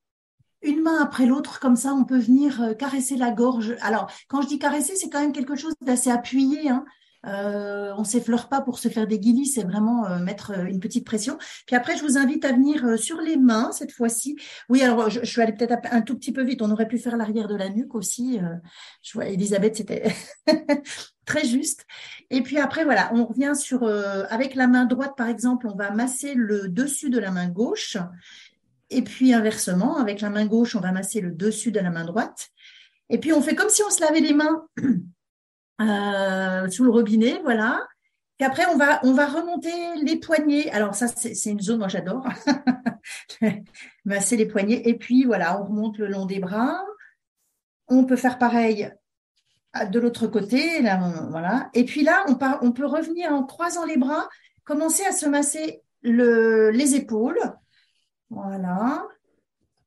une main après l'autre, comme ça, on peut venir euh, caresser la gorge. Alors, quand je dis caresser, c'est quand même quelque chose d'assez appuyé. Hein. Euh, on s'effleure pas pour se faire des guillis, c'est vraiment euh, mettre une petite pression. Puis après, je vous invite à venir sur les mains cette fois-ci. Oui, alors je, suis allée peut-être un tout petit peu vite. On aurait pu faire l'arrière de la nuque aussi. je vois, Elisabeth, c'était [laughs] très juste. Et puis après, voilà, on revient sur, euh, avec la main droite, par exemple, on va masser le dessus de la main gauche. Et puis inversement, avec la main gauche, on va masser le dessus de la main droite. Et puis on fait comme si on se lavait les mains [clears throat] euh, sous le robinet, voilà. Et après, on va, on va remonter les poignets. Alors ça, c'est une zone, moi j'adore. [laughs] masser les poignets. Et puis voilà, on remonte le long des bras. On peut faire pareil de l'autre côté, là, voilà. Et puis là, on, peut revenir en croisant les bras, commencer à se masser le, les épaules, voilà.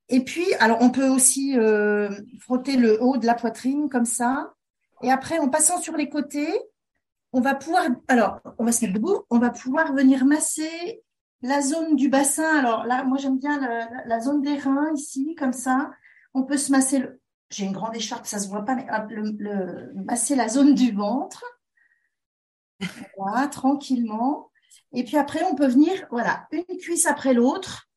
Et puis, alors, on peut aussi euh, frotter le haut de la poitrine comme ça. Et après, en passant sur les côtés, on va pouvoir, alors, on va se mettre debout, on va pouvoir venir masser la zone du bassin. Alors là, moi, j'aime bien la, la, zone des reins ici, comme ça. On peut se masser le, j'ai une grande écharpe, ça se voit pas, mais le, masser la zone du ventre. Voilà, tranquillement. Et puis après, on peut venir, voilà, une cuisse après l'autre.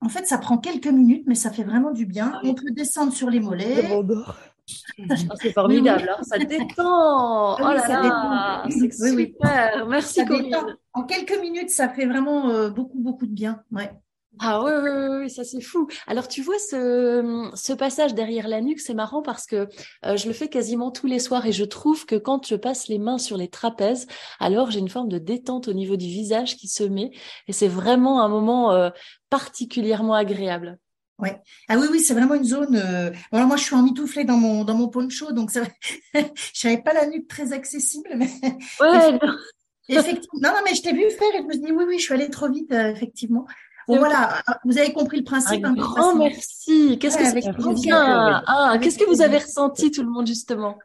En fait, ça prend quelques minutes, mais ça fait vraiment du bien. Ah on peut descendre sur les mollets. Ah, [laughs] c'est formidable, hein, ça détend. oh là là, c'est super. Merci Corinne. En quelques minutes, ça fait vraiment euh, beaucoup, beaucoup de bien. Ouais. Ah oui, oui, oui, ça c'est fou. Alors tu vois ce, ce passage derrière la nuque, c'est marrant parce que euh, je le fais quasiment tous les soirs et je trouve que quand je passe les mains sur les trapèzes, alors j'ai une forme de détente au niveau du visage qui se met et c'est vraiment un moment euh, particulièrement agréable. Ouais. Ah oui, oui, c'est vraiment une zone. Euh... alors moi, je suis emmitouflée dans mon dans mon poncho, donc c'est [laughs] je n'avais pas la nuque très accessible, mais. Ouais. [laughs] non. effectivement. Non, non, mais je t'ai vu faire et je me suis dit oui, oui, je suis allée trop vite, euh, voilà, vous avez compris le principe. Un grand merci. Qu'est-ce que c'est bien Ah, qu'est-ce que vous avez ressenti tout le monde justement?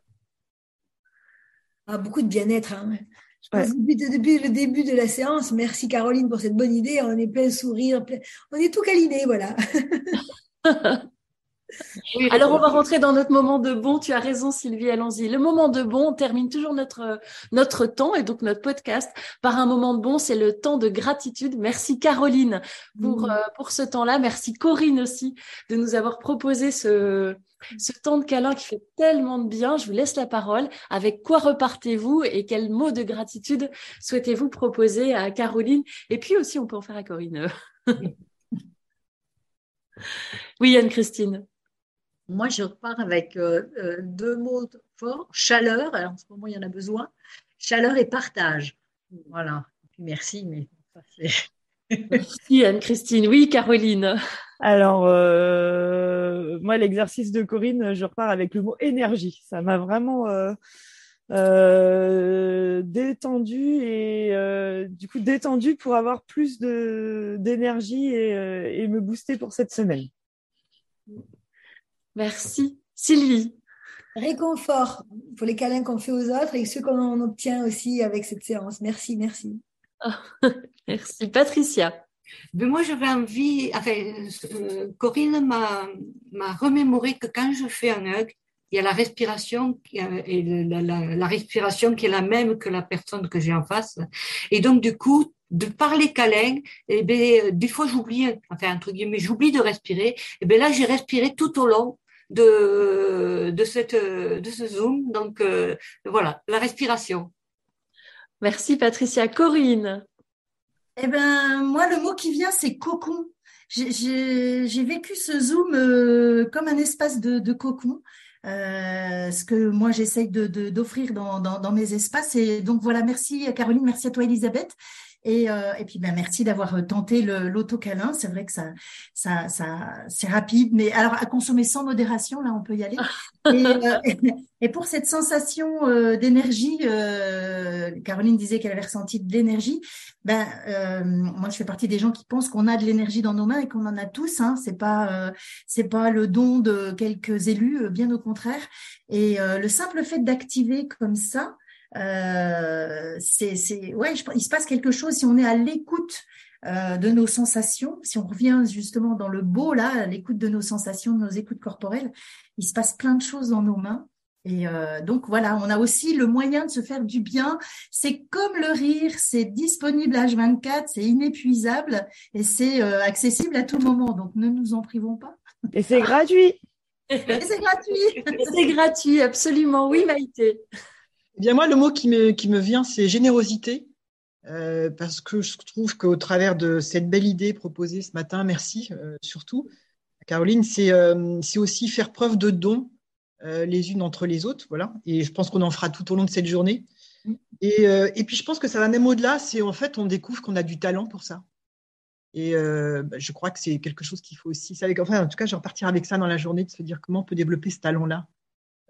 Ah, Beaucoup de bien-être. Hein. Depuis, depuis, le début de la séance, merci Caroline pour cette bonne idée. On est plein de sourire, on est tout câliné, voilà. [laughs] Alors, on va rentrer dans notre moment de bon. Tu as raison, Sylvie, allons-y. Le moment de bon, on termine toujours notre, notre temps et donc notre podcast par un moment de bon. C'est le temps de gratitude. Merci Caroline pour, mmh. euh, pour ce temps-là. Merci Corinne aussi de nous avoir proposé ce, ce temps de câlin qui fait tellement de bien. Je vous laisse la parole. Avec quoi repartez-vous et quel mot de gratitude souhaitez-vous proposer à Caroline? Et puis aussi, on peut en faire à Corinne. [laughs] oui, Anne-Christine. Moi, je repars avec euh, euh, deux mots forts chaleur. Alors, en ce moment, il y en a besoin. Chaleur et partage. Voilà. merci, mais Merci Anne-Christine. Oui, Caroline. Alors, euh, moi, l'exercice de Corinne, je repars avec le mot énergie. Ça m'a vraiment détendu et du coup détendu pour avoir plus d'énergie et, et me booster pour cette semaine. Merci. Sylvie. Réconfort pour les câlins qu'on fait aux autres et ceux qu'on obtient aussi avec cette séance. Merci, merci. [laughs] merci. Patricia. Mais moi, j'avais envie, enfin, euh, Corinne m'a, remémoré que quand je fais un hug, il y a la respiration et la, respiration qui est la même que la personne que j'ai en face. Et donc, du coup, de parler câlin, et eh ben, des fois j'oublie, enfin entre guillemets, j'oublie de respirer. Et eh ben là, j'ai respiré tout au long de de cette de ce zoom. Donc euh, voilà, la respiration. Merci Patricia. Corinne. Eh ben moi, le mot qui vient, c'est cocon. J'ai vécu ce zoom euh, comme un espace de, de cocon. Euh, ce que moi j'essaye de d'offrir dans, dans, dans, mes espaces. Et donc voilà, merci Caroline, merci à toi Elisabeth. Et, euh, et puis, ben, merci d'avoir euh, tenté l'autocalin. C'est vrai que ça, ça, ça c'est rapide, mais alors à consommer sans modération, là, on peut y aller. [laughs] Et, euh, [laughs] et pour cette sensation euh, d'énergie, euh, Caroline disait qu'elle avait ressenti de l'énergie. Ben, moi, je fais partie des gens qui pensent qu'on a de l'énergie dans nos mains et qu'on en a tous. Hein. C'est pas, c'est pas le don de quelques élus, bien au contraire. Et le simple fait d'activer comme ça, euh, c'est, ouais, il se passe quelque chose si on est à l'écoute euh, de nos sensations, si on revient justement dans le beau là, à l'écoute de nos sensations, de nos écoutes corporelles, il se passe plein de choses dans nos mains. Et euh, donc voilà, on a aussi le moyen de se faire du bien. C'est comme le rire, c'est disponible H24, c'est inépuisable et c'est euh, accessible à tout moment. Donc ne nous en privons pas. Et c'est gratuit. [laughs] et c'est gratuit. c'est gratuit, absolument. Oui, Maïté. Eh bien, moi, le mot qui me, qui me vient, c'est générosité. Euh, parce que je trouve qu'au travers de cette belle idée proposée ce matin, merci euh, surtout, Caroline, euh, c'est aussi faire preuve de dons les unes entre les autres. Voilà. Et je pense qu'on en fera tout au long de cette journée. Et, et puis, je pense que ça va même au-delà. C'est en fait, on découvre qu'on a du talent pour ça. Et bah, je crois que c'est quelque chose qu'il faut aussi. Enfin, en tout cas, je vais repartir avec ça dans la journée, de se dire comment on peut développer ce talent-là euh,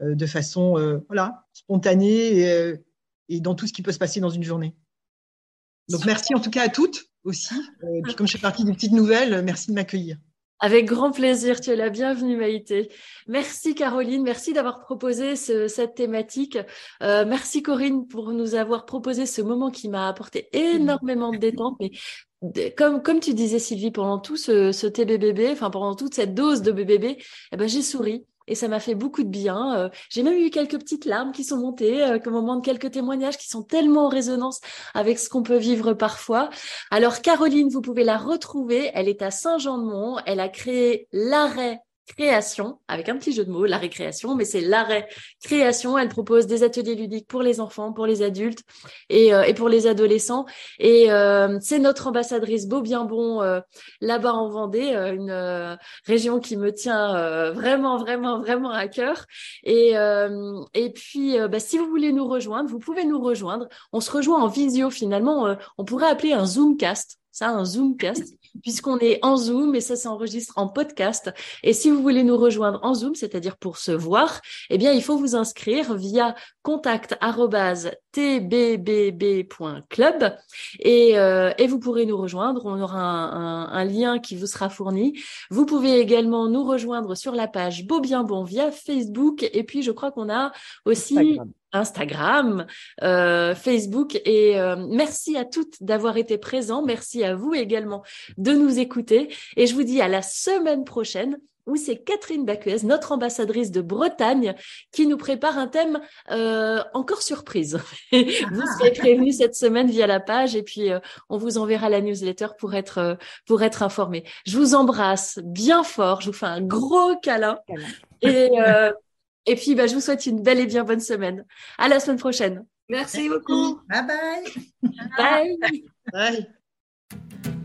de façon euh, voilà, spontanée euh, et, dans tout ce qui peut se passer dans une journée. Donc merci en tout cas à toutes aussi. Et puis comme je fais partie des petites nouvelles, merci de m'accueillir. Avec grand plaisir, tu es la bienvenue Maïté. Merci Caroline, merci d'avoir proposé cette thématique. merci Corinne pour nous avoir proposé ce moment qui m'a apporté énormément de détente. Mais comme, comme tu disais Sylvie, pendant tout ce, ce TBBB, enfin pendant toute cette dose de BBB, eh ben, j'ai souri et ça m'a fait beaucoup de bien. Euh, j'ai même eu quelques petites larmes qui sont montées euh, au moment de quelques témoignages qui sont tellement en résonance avec ce qu'on peut vivre parfois. Alors Caroline, vous pouvez la retrouver. Elle est à Saint-Jean-de-Mont. Elle a créé l'arrêt création, avec un petit jeu de mots, la récréation, mais c'est l'arrêt création. Elle propose des ateliers ludiques pour les enfants, pour les adultes et, euh, et pour les adolescents. Et euh, c'est notre ambassadrice Beau Bien Bon euh, là-bas en Vendée, une région qui me tient vraiment, vraiment, vraiment à cœur. Et, et puis, bah, si vous voulez nous rejoindre, vous pouvez nous rejoindre. On se rejoint en visio finalement. on pourrait appeler un Zoomcast ça, un Zoomcast, puisqu'on est en Zoom et ça s'enregistre en podcast. Et si vous voulez nous rejoindre en Zoom, c'est-à-dire pour se voir, eh bien, il faut vous inscrire via contact@tbbb.club et, euh, et vous pourrez nous rejoindre. On aura un, lien qui vous sera fourni. Vous pouvez également nous rejoindre sur la page Beau Bien Bon via Facebook. Et puis, je crois qu'on a aussi Instagram, euh, Facebook. Et euh, merci à toutes d'avoir été présents. Merci à vous également de nous écouter. Et je vous dis à la semaine prochaine où c'est Catherine Bacuez, notre ambassadrice de Bretagne, qui nous prépare un thème euh, encore surprise. [laughs] vous serez prévenus [laughs] cette semaine via la page et puis euh, on vous enverra la newsletter pour être euh, pour être informé. Je vous embrasse bien fort, je vous fais un gros câlin et et puis bah, je vous souhaite une belle et bien bonne semaine. À la semaine prochaine. Merci beaucoup. Bye bye. Bye. Bye.